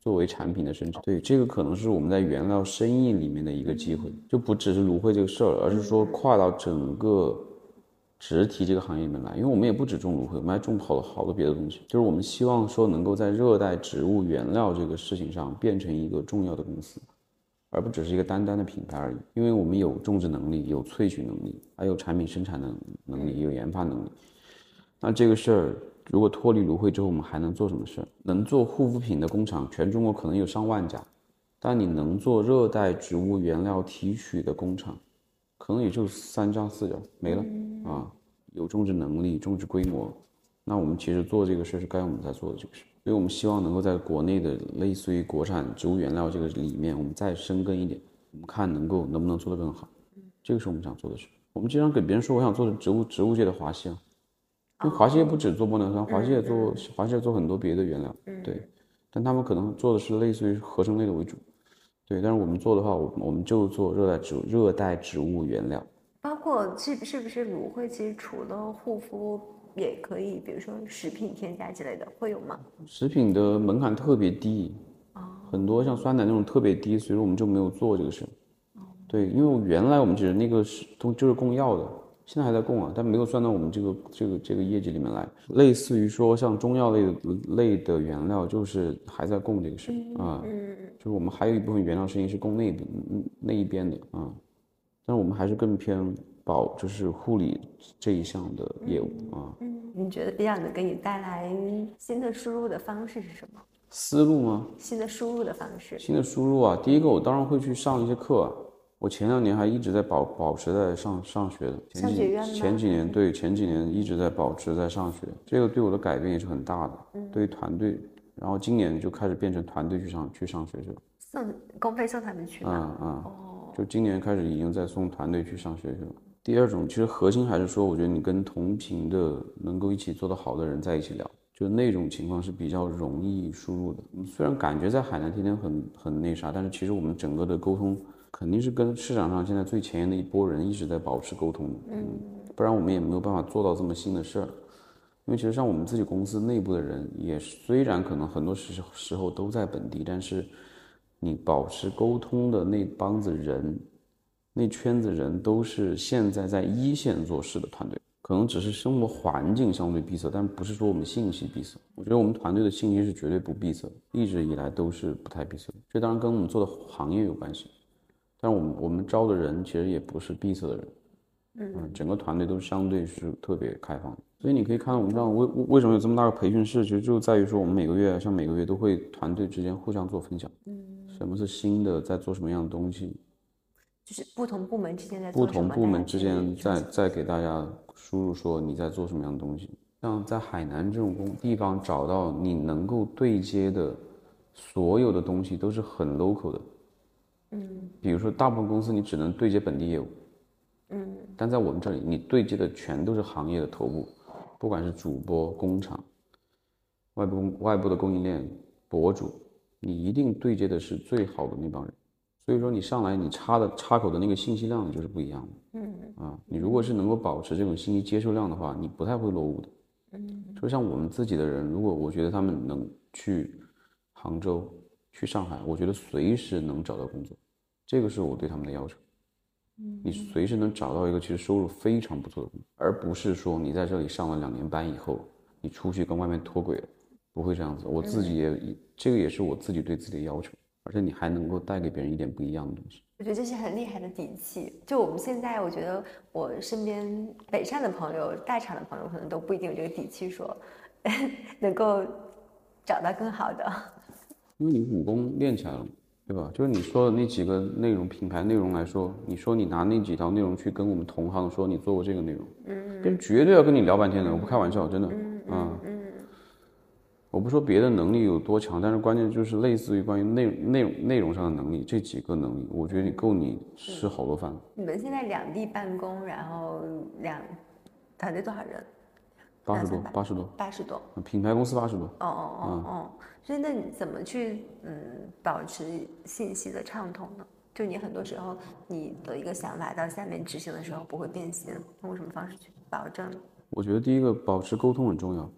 作为产品的生产。对，这个可能是我们在原料生意里面的一个机会，就不只是芦荟这个事儿，而是说跨到整个植体这个行业里面来。因为我们也不止种芦荟，我们还种好好多别的东西。就是我们希望说能够在热带植物原料这个事情上变成一个重要的公司。而不只是一个单单的品牌而已，因为我们有种植能力，有萃取能力，还有产品生产的能力，有研发能力。那这个事儿，如果脱离芦荟之后，我们还能做什么事儿？能做护肤品的工厂，全中国可能有上万家，但你能做热带植物原料提取的工厂，可能也就三家四家没了啊。有种植能力、种植规模，那我们其实做这个事儿是该我们在做的这个事。所以我们希望能够在国内的类似于国产植物原料这个里面，我们再深耕一点，我们看能够能不能做得更好。这个是我们想做的事。我们经常给别人说，我想做的植物植物界的华西啊，因为华西也不止做玻尿酸，华西也做华西也做很多别的原料，对。但他们可能做的是类似于合成类的为主，对。但是我们做的话，我我们就做热带植物热带植物原料，包括是是不是芦荟？其实除了护肤。也可以，比如说食品添加之类的，会有吗？食品的门槛特别低，很多像酸奶那种特别低，所以说我们就没有做这个事。对，因为原来我们只是那个是都就是供药的，现在还在供啊，但没有算到我们这个这个这个业绩里面来。类似于说像中药类的类的原料，就是还在供这个事啊，就是我们还有一部分原料生意是供那边那一边的啊，但是我们还是更偏。保就是护理这一项的业务啊，嗯，你觉得比较能给你带来新的输入的方式是什么？思路吗？新的输入的方式。新的输入啊，第一个我当然会去上一些课，啊我前两年还一直在保保持在上上学的。上学院前几年对，前几年一直在保持在上学，这个对我的改变也是很大的。嗯，对于团队，然后今年就开始变成团队去上去上学去了。送公费送他们去吗？嗯嗯。哦。就今年开始已经在送团队去上学去了。第二种其实核心还是说，我觉得你跟同频的能够一起做得好的人在一起聊，就那种情况是比较容易输入的。虽然感觉在海南天天很很那啥，但是其实我们整个的沟通肯定是跟市场上现在最前沿的一波人一直在保持沟通的。嗯，不然我们也没有办法做到这么新的事儿。因为其实像我们自己公司内部的人，也虽然可能很多时时候都在本地，但是你保持沟通的那帮子人。那圈子人都是现在在一线做事的团队，可能只是生活环境相对闭塞，但不是说我们信息闭塞。我觉得我们团队的信息是绝对不闭塞，一直以来都是不太闭塞。这当然跟我们做的行业有关系，但是我们我们招的人其实也不是闭塞的人，嗯，整个团队都相对是特别开放的。所以你可以看到我们这样为为什么有这么大个培训室，其实就在于说我们每个月像每个月都会团队之间互相做分享，嗯，什么是新的，在做什么样的东西。就是不同部门之间在不同部门之间在在给大家输入说你在做什么样的东西。像在海南这种工地方找到你能够对接的所有的东西都是很 local 的。嗯。比如说大部分公司你只能对接本地业务。嗯。但在我们这里，你对接的全都是行业的头部，不管是主播、工厂、外部外部的供应链、博主，你一定对接的是最好的那帮人。所以说你上来你插的插口的那个信息量就是不一样的，嗯。啊，你如果是能够保持这种信息接受量的话，你不太会落伍的，嗯，就像我们自己的人，如果我觉得他们能去杭州、去上海，我觉得随时能找到工作，这个是我对他们的要求，嗯，你随时能找到一个其实收入非常不错的工作，而不是说你在这里上了两年班以后，你出去跟外面脱轨了，不会这样子，我自己也这个也是我自己对自己的要求。而且你还能够带给别人一点不一样的东西，我觉得这是很厉害的底气。就我们现在，我觉得我身边北上的朋友、大厂的朋友，可能都不一定有这个底气，说 能够找到更好的。因为你武功练起来了，对吧？就是你说的那几个内容、品牌内容来说，你说你拿那几条内容去跟我们同行说你做过这个内容，嗯，别人绝对要跟你聊半天的，我不开玩笑，真的，嗯嗯。我不说别的能力有多强，但是关键就是类似于关于内内容内容上的能力，这几个能力，我觉得你够你吃好多饭。你们现在两地办公，然后两团队多少人？八十多，八十多，八十多。品牌公司八十多。哦哦哦哦。所以那你怎么去嗯保持信息的畅通呢？就你很多时候你的一个想法到下面执行的时候不会变形，通过什么方式去保证？我觉得第一个保持沟通很重要。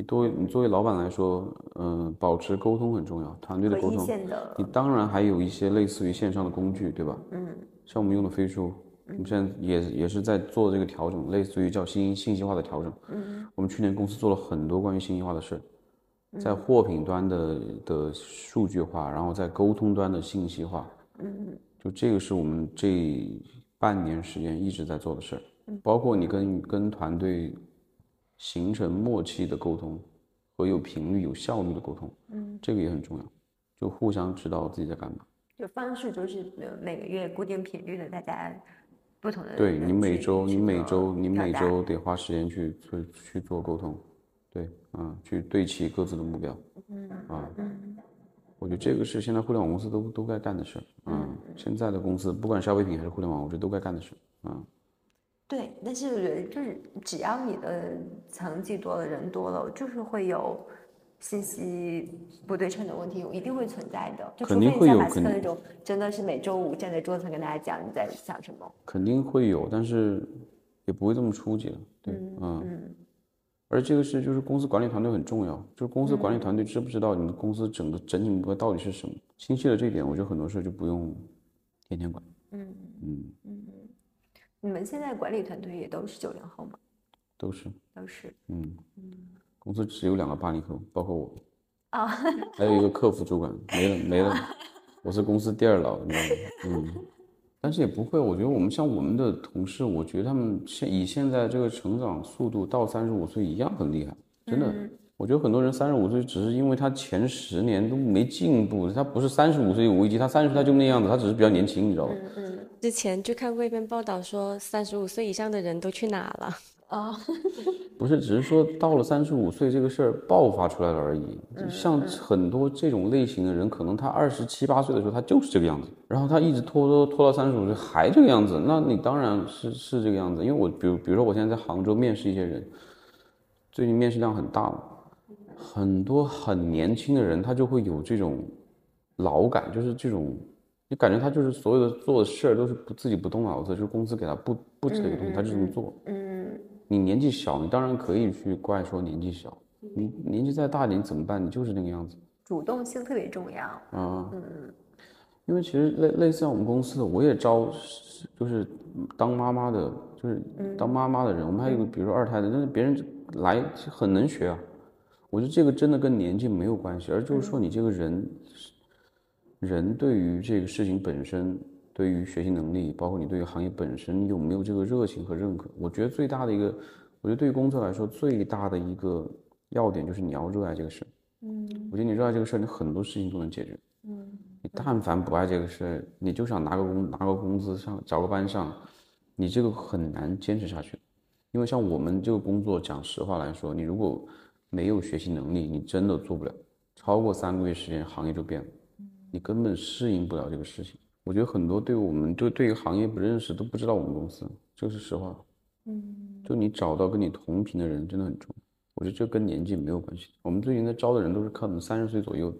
你作为你作为老板来说，嗯、保持沟通很重要，团队的沟通。你当然还有一些类似于线上的工具，对吧？嗯，像我们用的飞书，我们现在也也是在做这个调整，类似于叫信信息化的调整。嗯，我们去年公司做了很多关于信息化的事儿，在货品端的的数据化，然后在沟通端的信息化。嗯，就这个是我们这半年时间一直在做的事儿，包括你跟跟团队形成默契的沟通和有频率、有效率的沟通。嗯，这个也很重要。就互相知道自己在干嘛。就方式就是呃每个月固定频率的，大家不同的对你每周，你每周，你每周得花时间去去去做沟通，对，嗯，去对齐各自的目标，嗯啊，我觉得这个是现在互联网公司都都该干的事儿，嗯，现在的公司不管消费品还是互联网，我觉得都该干的事儿，嗯，对，但是我觉得就是只要你的层级多了，人多了，就是会有信息不对称的问题，一定会存在的。就除肯定非你像马斯会有肯定克那种，真的是每周五站在桌子上跟大家讲你在想什么。肯定会有，但是也不会这么初级了，对，嗯，而这个是就是公司管理团队很重要，就是公司管理团队知不知道你们公司整个整体目标到底是什么，清晰了这一点，我觉得很多事儿就不用天天管，嗯。嗯，你们现在管理团队也都是九零后吗？都是。都是嗯，公司只有两个八零后，包括我，啊，还有一个客服主管，没了没了，我是公司第二老，你知道吗？嗯，但是也不会，我觉得我们像我们的同事，我觉得他们现以现在这个成长速度到三十五岁一样很厉害，真的。我觉得很多人三十五岁只是因为他前十年都没进步，他不是三十五岁有危机，他三十他就那样子，他只是比较年轻，你知道吧嗯？之前就看过一篇报道说，三十五岁以上的人都去哪了？啊，不是，只是说到了三十五岁这个事儿爆发出来了而已。像很多这种类型的人，可能他二十七八岁的时候他就是这个样子，然后他一直拖拖拖到三十五岁还这个样子，那你当然是是这个样子。因为我比如比如说我现在在杭州面试一些人，最近面试量很大嘛，很多很年轻的人他就会有这种老感，就是这种。你感觉他就是所有的做的事儿都是不自己不动脑子，就是公司给他布布置这个东西，他就这么做。嗯，你年纪小，你当然可以去怪说年纪小，你年纪再大点怎么办？你就是那个样子主动性特别重要。啊。因为其实类类似像我们公司的，我也招就是当妈妈的，就是当妈妈的人。我们还有个比如说二胎的，但是别人来很能学啊。我觉得这个真的跟年纪没有关系，而就是说你这个人，人对于这个事情本身，对于学习能力，包括你对于行业本身，你有没有这个热情和认可？我觉得最大的一个，我觉得对于工作来说，最大的一个要点就是你要热爱这个事儿。嗯，我觉得你热爱这个事儿，你很多事情都能解决。嗯，你但凡不爱这个事儿，你就想拿个工拿个工资上找个班上，你这个很难坚持下去。因为像我们这个工作，讲实话来说，你如果没有学习能力，你真的做不了。超过三个月时间，行业就变了，你根本适应不了这个事情。我觉得很多对我们就对于行业不认识，都不知道我们公司，这是实话。嗯，就你找到跟你同频的人真的很重要。我觉得这跟年纪没有关系。我们最近在招的人都是可能三十岁左右的，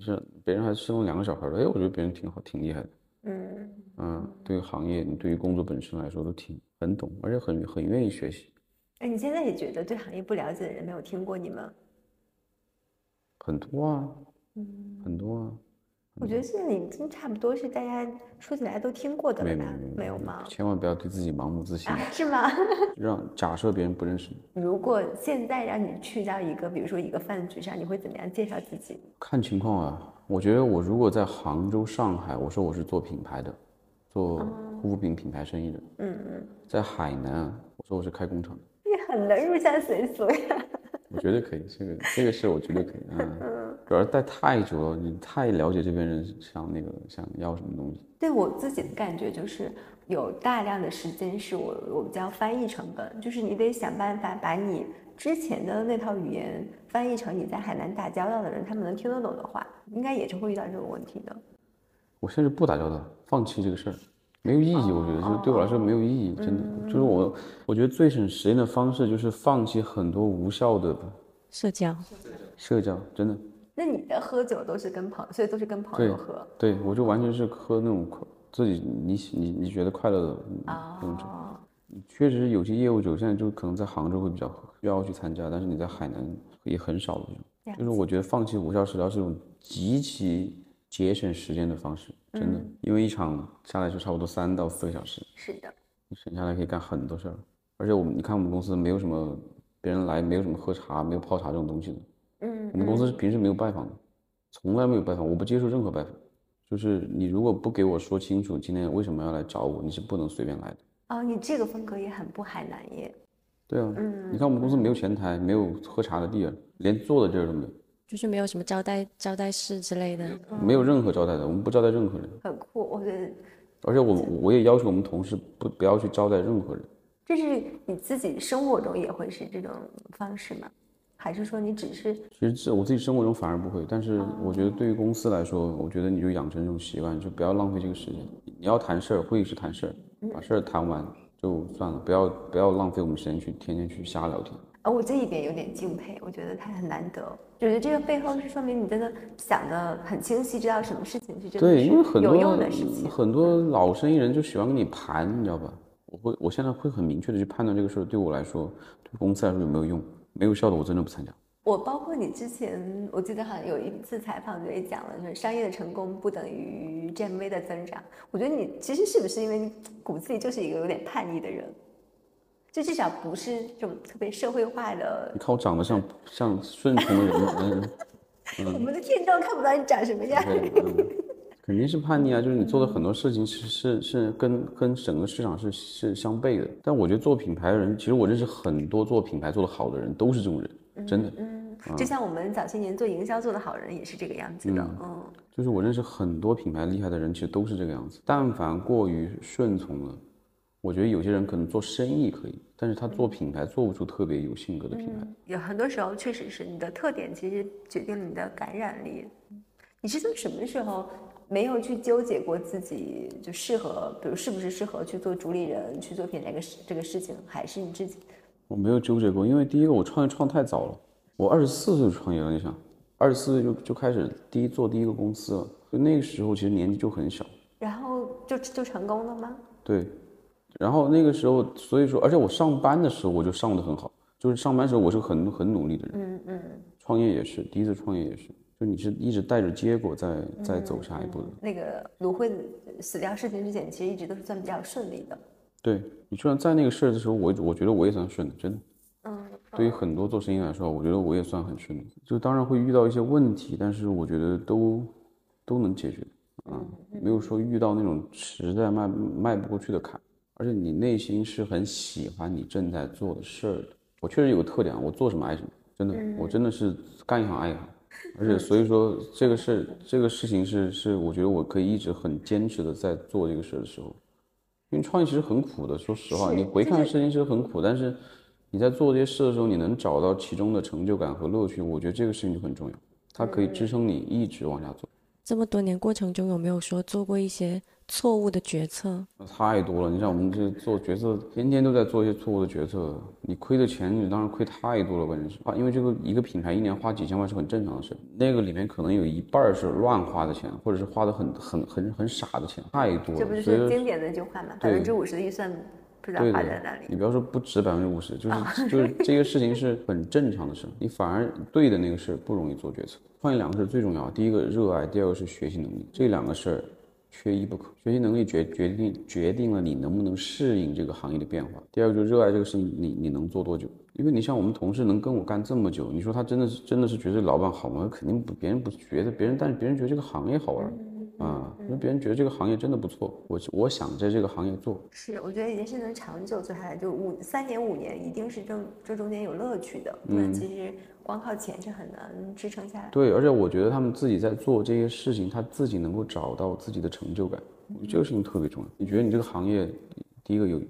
是别人还生了两个小孩的，哎，我觉得别人挺好，挺厉害的。嗯，嗯，对于行业，你对于工作本身来说都挺很懂，而且很很愿意学习。哎，你现在也觉得对行业不了解的人没有听过你吗？很多啊，很多啊，我觉得现在已经差不多是大家说起来都听过的了吧没有没有？没有吗？千万不要对自己盲目自信，啊，是吗？让假设别人不认识你，如果现在让你去到一个，比如说一个饭局上，你会怎么样介绍自己？看情况啊。我觉得我如果在杭州、上海，我说我是做品牌的，做护肤品品牌生意的。嗯嗯，在海南啊，我说我是开工厂的，你很能入乡随俗呀。我觉得可以，这个这个是我绝对可以。嗯，主要是待太久了，你太了解这边人想那个想要什么东西。对我自己的感觉就是，有大量的时间是我我们叫翻译成本，就是你得想办法把你之前的那套语言翻译成你在海南打交道的人他们能听得懂的话，应该也是会遇到这种问题的。我甚至不打交道，放弃这个事儿，没有意义。我觉得就是对我来说没有意义，真的。就是我，我觉得最省时间的方式就是放弃很多无效的社交，社交，真的。那你的喝酒都是跟朋，所以都是跟朋友喝对，我就完全是喝那种快自己你你你觉得快乐的那种酒。哦，确实有些业务酒现在就可能在杭州会比较需要去参加，但是你在海南也很少的就是我觉得放弃无效社交是一种极其节省时间的方式，真的，因为一场下来就差不多三到四个小时，是的，你省下来可以干很多事儿。而且我们你看我们公司没有什么别人来，没有什么喝茶，没有泡茶这种东西的。嗯我们公司是平时没有拜访的，从来没有拜访，我不接受任何拜访。就是你如果不给我说清楚今天为什么要来找我，你是不能随便来的。哦，你这个风格也很不海南耶。对啊，嗯你看我们公司没有前台，没有喝茶的地儿，连坐的地儿都没有，就是没有什么招待招待室之类的。没有任何招待的，我们不招待任何人。很酷，我觉得而且我我也要求我们同事不不要去招待任何人。这是你自己生活中也会是这种方式吗？还是说你只是其实这我自己生活中反而不会，但是我觉得对于公司来说，我觉得你就养成这种习惯，就不要浪费这个时间。你要谈事儿，会议是谈事儿，把事儿谈完就算了，不要不要浪费我们时间去天天去瞎聊天。呃，我这一点有点敬佩，我觉得他很难得。我觉得这个背后是说明你真的想的很清晰，知道什么事情是真的有用的事情。很多老生意人就喜欢跟你盘，你知道吧？我会我现在会很明确的去判断这个事儿对我来说，对公司来说有没有用，没有效的我真的不参加。我包括你之前，我记得好像有一次采访就也讲了，就是商业的成功不等于 GMV 的增长。我觉得你其实是不是因为你骨子里就是一个有点叛逆的人，就至少不是这种特别社会化的你。看我长得像 像顺从的人，嗯，我们的听众看不到你长什么样。肯定是叛逆啊！就是你做的很多事情是是是跟跟整个市场是是相悖的。但我觉得做品牌的人，其实我认识很多做品牌做得好的人都是这种人，真的。嗯，就像我们早些年做营销做的好人也是这个样子的。嗯，就是我认识很多品牌厉害的人，其实都是这个样子。但凡过于顺从了，我觉得有些人可能做生意可以，但是他做品牌做不出特别有性格的品牌。有很多时候确实是你的特点，其实决定了你的感染力。你是从什么时候没有去纠结过自己就适合，比如是不是适合去做主理人，去做品牌这个事这个事情，还是你自己？我没有纠结过，因为第一个我创业创太早了，我二十四岁就创业了，你想，二十四岁就就开始第一做第一个公司了，就那个时候其实年纪就很小。然后就就成功了吗？对，然后那个时候，所以说，而且我上班的时候我就上的很好，就是上班时候我是很很努力的人，嗯嗯，创业也是，第一次创业也是，就你是一直带着结果在在走下一步的。那个芦荟死掉事情之前，其实一直都是算比较顺利的。对你，就算在那个事儿的时候，我我觉得我也算顺的，真的。嗯，对于很多做生意来说，我觉得我也算很顺利。就当然会遇到一些问题，但是我觉得都都能解决，嗯，没有说遇到那种实在迈迈不过去的坎。而且你内心是很喜欢你正在做的事儿的。我确实有个特点啊，我做什么爱什么，真的，我真的是干一行爱一行。而且所以说这个事儿，这个事情是是，我觉得我可以一直很坚持的在做这个事儿的时候，因为创业其实很苦的，说实话，你回看就是事情是很苦，但是你在做这些事的时候，你能找到其中的成就感和乐趣，我觉得这个事情就很重要，它可以支撑你一直往下做。这么多年过程中，有没有说做过一些错误的决策？太多了，你像我们这做决策，天天都在做一些错误的决策，你亏的钱你当然亏太多了，关键是啊，因为这个一个品牌一年花几千万是很正常的事，那个里面可能有一半儿是乱花的钱，或者是花的很很很很傻的钱，太多了。这不是经典的一句话吗？百对分之五十的预算不知道花在哪里。你不要说不止百分之五十，就是就是这个事情是很正常的事，你反而对的那个事不容易做决策。创业两个事最重要，第一个热爱，第二个是学习能力，这两个事儿缺一不可。学习能力决决定决定了你能不能适应这个行业的变化。第二个就是热爱这个事情，你你能做多久？因为你像我们同事能跟我干这么久，你说他真的是真的是觉得老板好吗？肯定不，别人不觉得，别人但是别人觉得这个行业好玩啊，因为别人觉得这个行业真的不错，我我想在这个行业做，是，我觉得一件事能长久做下来，就五三年五年，一定是这这中间有乐趣的，不然其实光靠钱是很难支撑下来。对，而且我觉得他们自己在做这些事情，他自己能够找到自己的成就感，我觉得这个事情特别重要。你觉得你这个行业，第一个有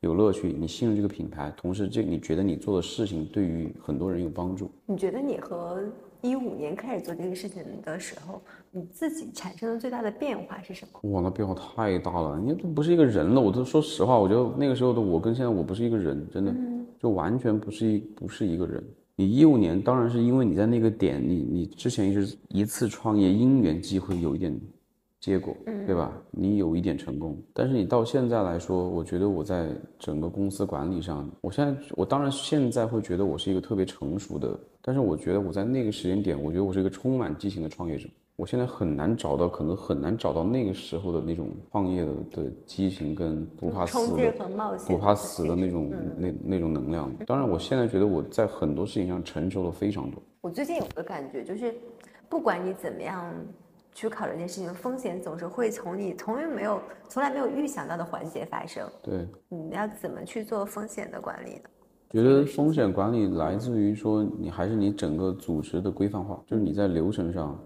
有乐趣，你信任这个品牌，同时这你觉得你做的事情对于很多人有帮助，你觉得你和一五年开始做这个事情的时候，你自己产生的最大的变化是什么？哇，那变化太大了，你都不是一个人了。我都说实话，我觉得那个时候的我跟现在我不是一个人，真的就完全不是一不是一个人。你一五年当然是因为你在那个点，你你之前一直一次创业因缘机会有一点结果，对吧？你有一点成功，但是你到现在来说，我觉得我在整个公司管理上，我现在我当然现在会觉得我是一个特别成熟的但是我觉得我在那个时间点，我觉得我是一个充满激情的创业者。我现在很难找到，可能很难找到那个时候的那种创业的的激情跟不怕死冲劲和冒险，不怕死的那种那那种能量。当然，我现在觉得我在很多事情上成熟了非常多。我最近有个感觉，就是不管你怎么样去考虑一件事情，风险总是会从你从来没有、从来没有预想到的环节发生。对，你要怎么去做风险的管理呢？觉得风险管理来自于说你还是你整个组织的规范化，就是你在流程上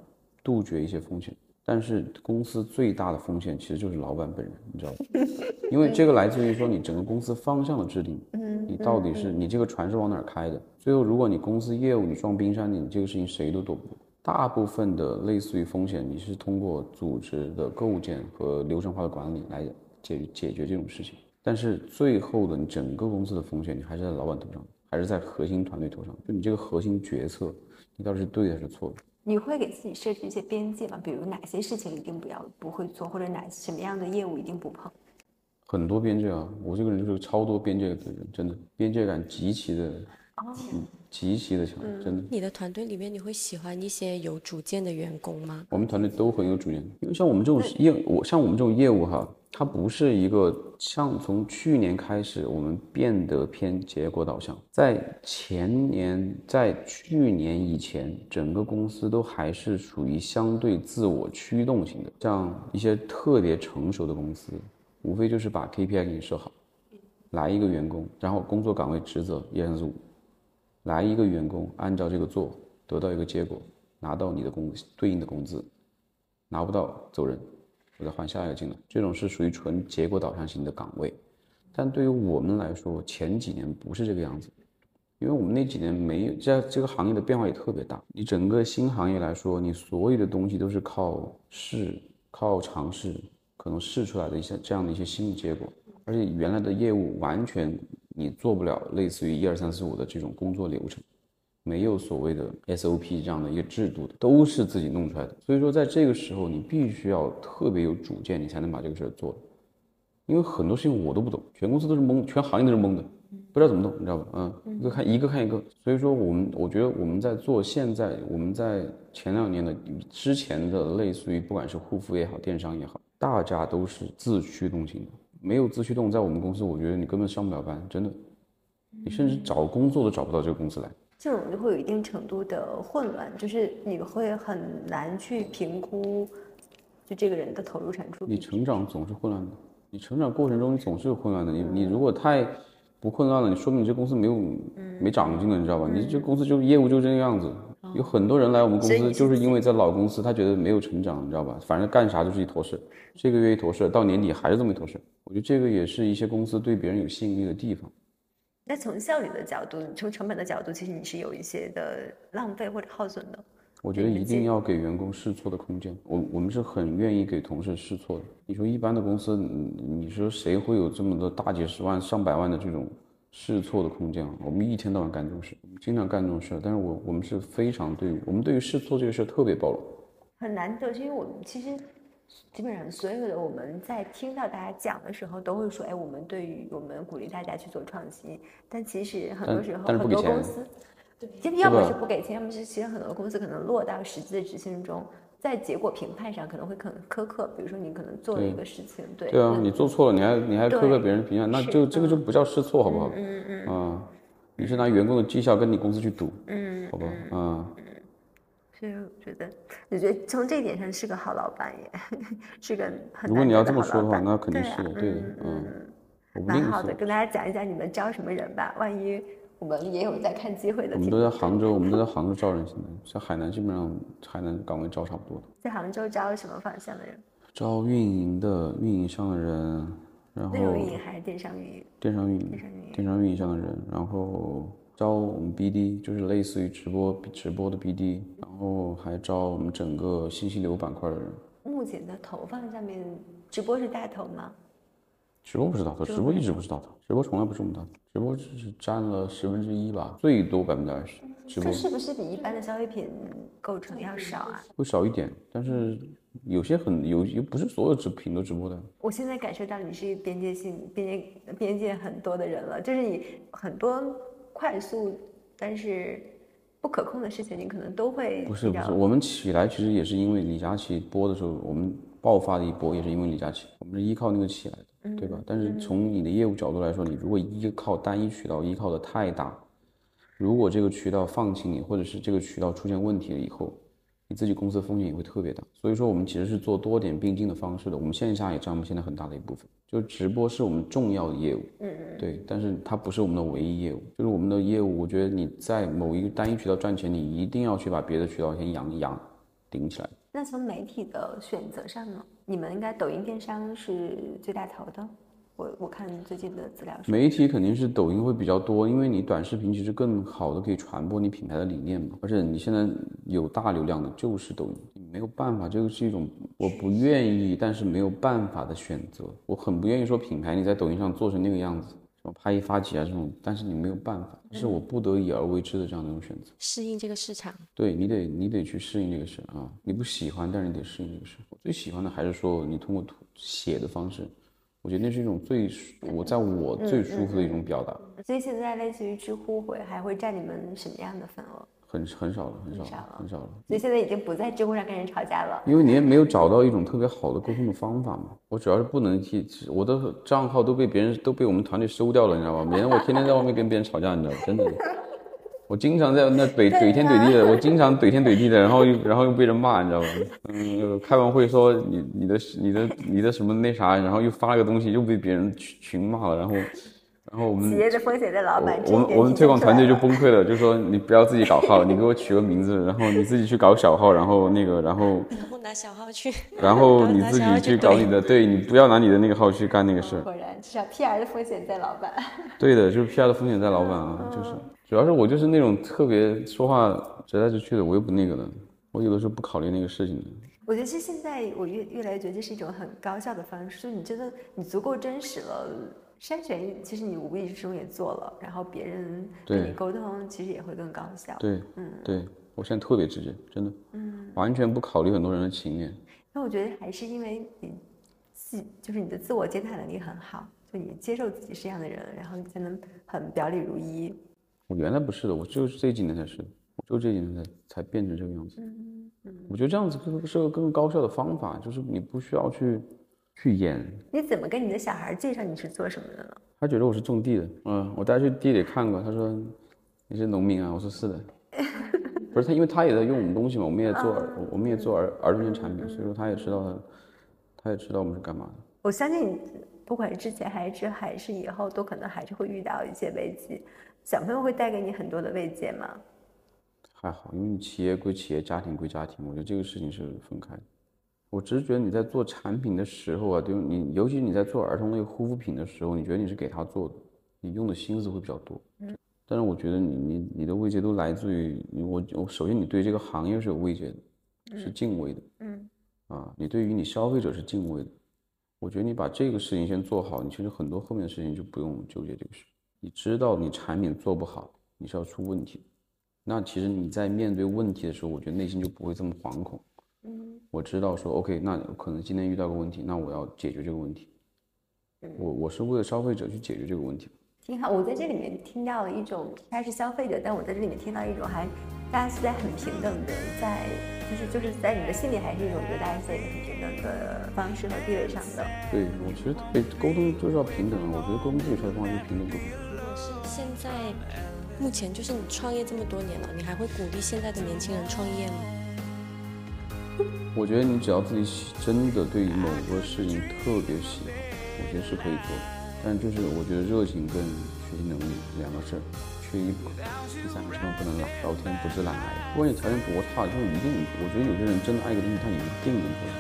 杜绝一些风险。但是公司最大的风险其实就是老板本人，你知道吗？因为这个来自于说你整个公司方向的制定，嗯，你到底是你这个船是往哪儿开的？最后，如果你公司业务你撞冰山，你这个事情谁都躲不过。大部分的类似于风险，你是通过组织的构建和流程化的管理来解解决这种事情。但是最后的你整个公司的风险，你还是在老板头上，还是在核心团队头上。就你这个核心决策，你到底是对的还是错的？你会给自己设置一些边界吗？比如哪些事情一定不要不会做，或者哪什么样的业务一定不碰？很多边界啊，我这个人就是超多边界的人，真的边界感极其的，嗯，极其的强，真的。你的团队里面，你会喜欢一些有主见的员工吗？我们团队都很有主见，因为像我们这种业，我像我们这种业务哈，它不是一个像从去年开始我们变得偏结果导向，在前年，在去年以前，整个公司都还是属于相对自我驱动型的，像一些特别成熟的公司，无非就是把 KPI 给你设好，来一个员工，然后工作岗位职责一二三四五，来一个员工按照这个做，得到一个结果，拿到你的工对应的工资，拿不到走人，我再换下一个进来。这种是属于纯结果导向型的岗位，但对于我们来说，前几年不是这个样子，因为我们那几年没有在这个行业的变化也特别大。你整个新行业来说，你所有的东西都是靠试、靠尝试，可能试出来的一些这样的一些新的结果，而且原来的业务完全你做不了类似于一二三四五的这种工作流程。没有所谓的 SOP 这样的一个制度的，都是自己弄出来的。所以说，在这个时候，你必须要特别有主见，你才能把这个事儿做。因为很多事情我都不懂，全公司都是懵，全行业都是懵的，不知道怎么弄，你知道吧？嗯，一个看一个看一个。所以说，我们我觉得我们在做现在我们在前两年的之前的类似于不管是护肤也好，电商也好，大家都是自驱动型的，没有自驱动，在我们公司，我觉得你根本上不了班，真的，你甚至找工作都找不到这个公司来。这种就会有一定程度的混乱，就是你会很难去评估，就这个人的投入产出。你成长总是混乱的，你成长过程中你总是有混乱的。你你如果太不混乱了，你说明你这公司没有没长进了，你知道吧？你这公司就业务就这个样子。有很多人来我们公司，就是因为在老公司他觉得没有成长，你知道吧？反正干啥就是一坨事，这个月一坨事，到年底还是这么一坨事。我觉得这个也是一些公司对别人有吸引力的地方。那从效率的角度，从成本的角度，其实你是有一些的浪费或者耗损的。我觉得一定要给员工试错的空间。我我们是很愿意给同事试错的。你说一般的公司，你你说谁会有这么多大几十万、上百万的这种试错的空间啊？我们一天到晚干这种事，经常干这种事。但是我我们是非常对于我们对于试错这个事儿特别包容。很难得，是因为我们其实基本上所有的我们在听到大家讲的时候，都会说，哎，我们对于我们鼓励大家去做创新，但其实很多时候很但是不给钱多公司，对要么是不给钱，要么是其实很多公司可能落到实际的执行中，在结果评判上可能会很苛刻。比如说你可能做了一个事情，对对啊，你做错了，你还你还苛刻别人评价，那就这个就不叫试错，好不好？嗯嗯啊，你是拿员工的绩效跟你公司去赌，嗯，好吧？啊，所以我觉得，我觉得从这一点上是个好老板耶，是个很如果你要这么说的话那肯定是对的嗯蛮好的，跟大家讲一讲你们招什么人吧，万一我们也有在看机会的我们都在。杭州，我们都在杭州招人，现在在海南基本上海南岗位招差不多的，在杭州招什么方向的人？招运营的运营上的人，然内容后运营还是电商运营？电商运营电商运营。电商运营上的人，然后招我们 BD，就是类似于直播直播的 BD，然后还招我们整个信息流板块的人。目前的投放上面，直播是大头吗？直播不是大头，直播一直不是大头，直播从来不是我们大头，直播只是占了十分之一吧，最多百分之二十。直播这是不是比一般的消费品构成要少啊？会少一点，但是有些很有，又不是所有直品都直播的。我现在感受到你是边界性、边界边界很多的人了，就是你很多快速，但是不可控的事情，你可能都会不是不是，我们起来其实也是因为李佳琦播的时候，我们爆发的一波也是因为李佳琦，我们是依靠那个起来的，对吧？但是从你的业务角度来说，你如果依靠单一渠道依靠的太大，如果这个渠道放弃你，或者是这个渠道出现问题了以后，你自己公司的风险也会特别大。所以说，我们其实是做多点并进的方式的。我们线下也占我们现在很大的一部分，就直播是我们重要的业务，嗯嗯，对，但是它不是我们的唯一业务。就是我们的业务，我觉得你在某一个单一渠道赚钱，你一定要去把别的渠道先养一养，顶起来。那从媒体的选择上呢，你们应该抖音电商是最大头的。我我看最近的资料，媒体肯定是抖音会比较多，因为你短视频其实更好的可以传播你品牌的理念嘛。而且你现在有大流量的就是抖音，没有办法，这个是一种我不愿意，但是没有办法的选择。我很不愿意说品牌你在抖音上做成那个样子，什么拍一发几啊这种，但是你没有办法，是我不得已而为之的这样的一种选择。适应这个市场。对你得你得去适应这个事啊，你不喜欢，但是你得适应这个事。我最喜欢的还是说你通过图写的方式，我觉得那是一种最我在我最舒服的一种表达，所以现在类似于知乎会还会占你们什么样的份额？很很少了，很少了很少了。所以现在已经不在知乎上跟人吵架了。因为你也没有找到一种特别好的沟通的方法嘛。我主要是不能去我的账号都被别人都被我们团队收掉了，你知道吧？免得我天天在外面跟别人吵架，你知道吧？真的，我经常在那怼怼天怼地的，我经常怼天怼地的，然后又然后又被人骂，你知道吧？嗯，开完会说你你的你的你的什么那啥，然后又发了个东西，又被别人群群骂了，然后然后我们企业的风险在老板这我们我们推广团队就崩溃了，就说你不要自己搞号，你给我取个名字，然后你自己去搞小号，然后那个，然后然后拿小号去，然后 你自己去搞你的，对你不要拿你的那个号去干那个事儿。果然，至少 PR 的风险在老板。对的，就是 PR 的风险在老板啊，就是主要是我就是那种特别说话直来直去的，我又不那个的，我有的时候不考虑那个事情的。我觉得是现在我越越来越觉得这是一种很高效的方式，就是你真的你足够真实了，筛选其实你无意之中也做了，然后别人跟你沟通其实也会更高效。对，嗯对我现在特别直接，真的，嗯完全不考虑很多人的情面。那我觉得还是因为你自就是你的自我接纳能力很好，就你接受自己是这样的人，然后你才能很表里如一。我原来不是的，我就是这几年才是就这几年才才变成这个样子。嗯我觉得这样子更是个更高效的方法，就是你不需要去去演。你怎么跟你的小孩介绍你是做什么的呢？他觉得我是种地的，嗯，我带他去地里看过，他说你是农民啊，我说是的。不是他，因为他也在用我们东西嘛，我们也做儿，我们也做儿儿童型产品，所以说他也知道他，他也知道我们是干嘛的。我相信你，不管是之前还是还是以后，都可能还是会遇到一些危机。小朋友会带给你很多的慰藉吗？还好，因为你企业归企业，家庭归家庭，我觉得这个事情是分开的。我只是觉得你在做产品的时候啊，就你尤其你在做儿童类护肤品的时候，你觉得你是给他做的，你用的心思会比较多。但是我觉得你你你的慰藉都来自于你我我首先你对这个行业是有慰藉的，是敬畏的。嗯啊，你对于你消费者是敬畏的。我觉得你把这个事情先做好，你其实很多后面的事情就不用纠结这个事。你知道你产品做不好，你是要出问题，那其实你在面对问题的时候，我觉得内心就不会这么惶恐。嗯我知道说 OK，那可能今天遇到个问题，那我要解决这个问题。我我是为了消费者去解决这个问题。挺好。我在这里面听到了一种，他是消费者，但我在这里面听到一种还大家是在很平等的，在就是就是在你的心里还是一种觉得大家是在一个很平等的方式和地位上的。对我其实特别沟通就是要平等啊，我觉得沟通最的方法就是平等沟通。如果是现在，目前就是你创业这么多年了，你还会鼓励现在的年轻人创业吗？我觉得你只要自己喜真的对于某个事情特别喜欢，我觉得是可以做的。但就是我觉得热情跟学习能力两个事儿缺一不可，第三个千万不能懒，老天不是懒癌。不管你条件多差，就一定，我觉得有些人真的爱一个东西，他一定能做到。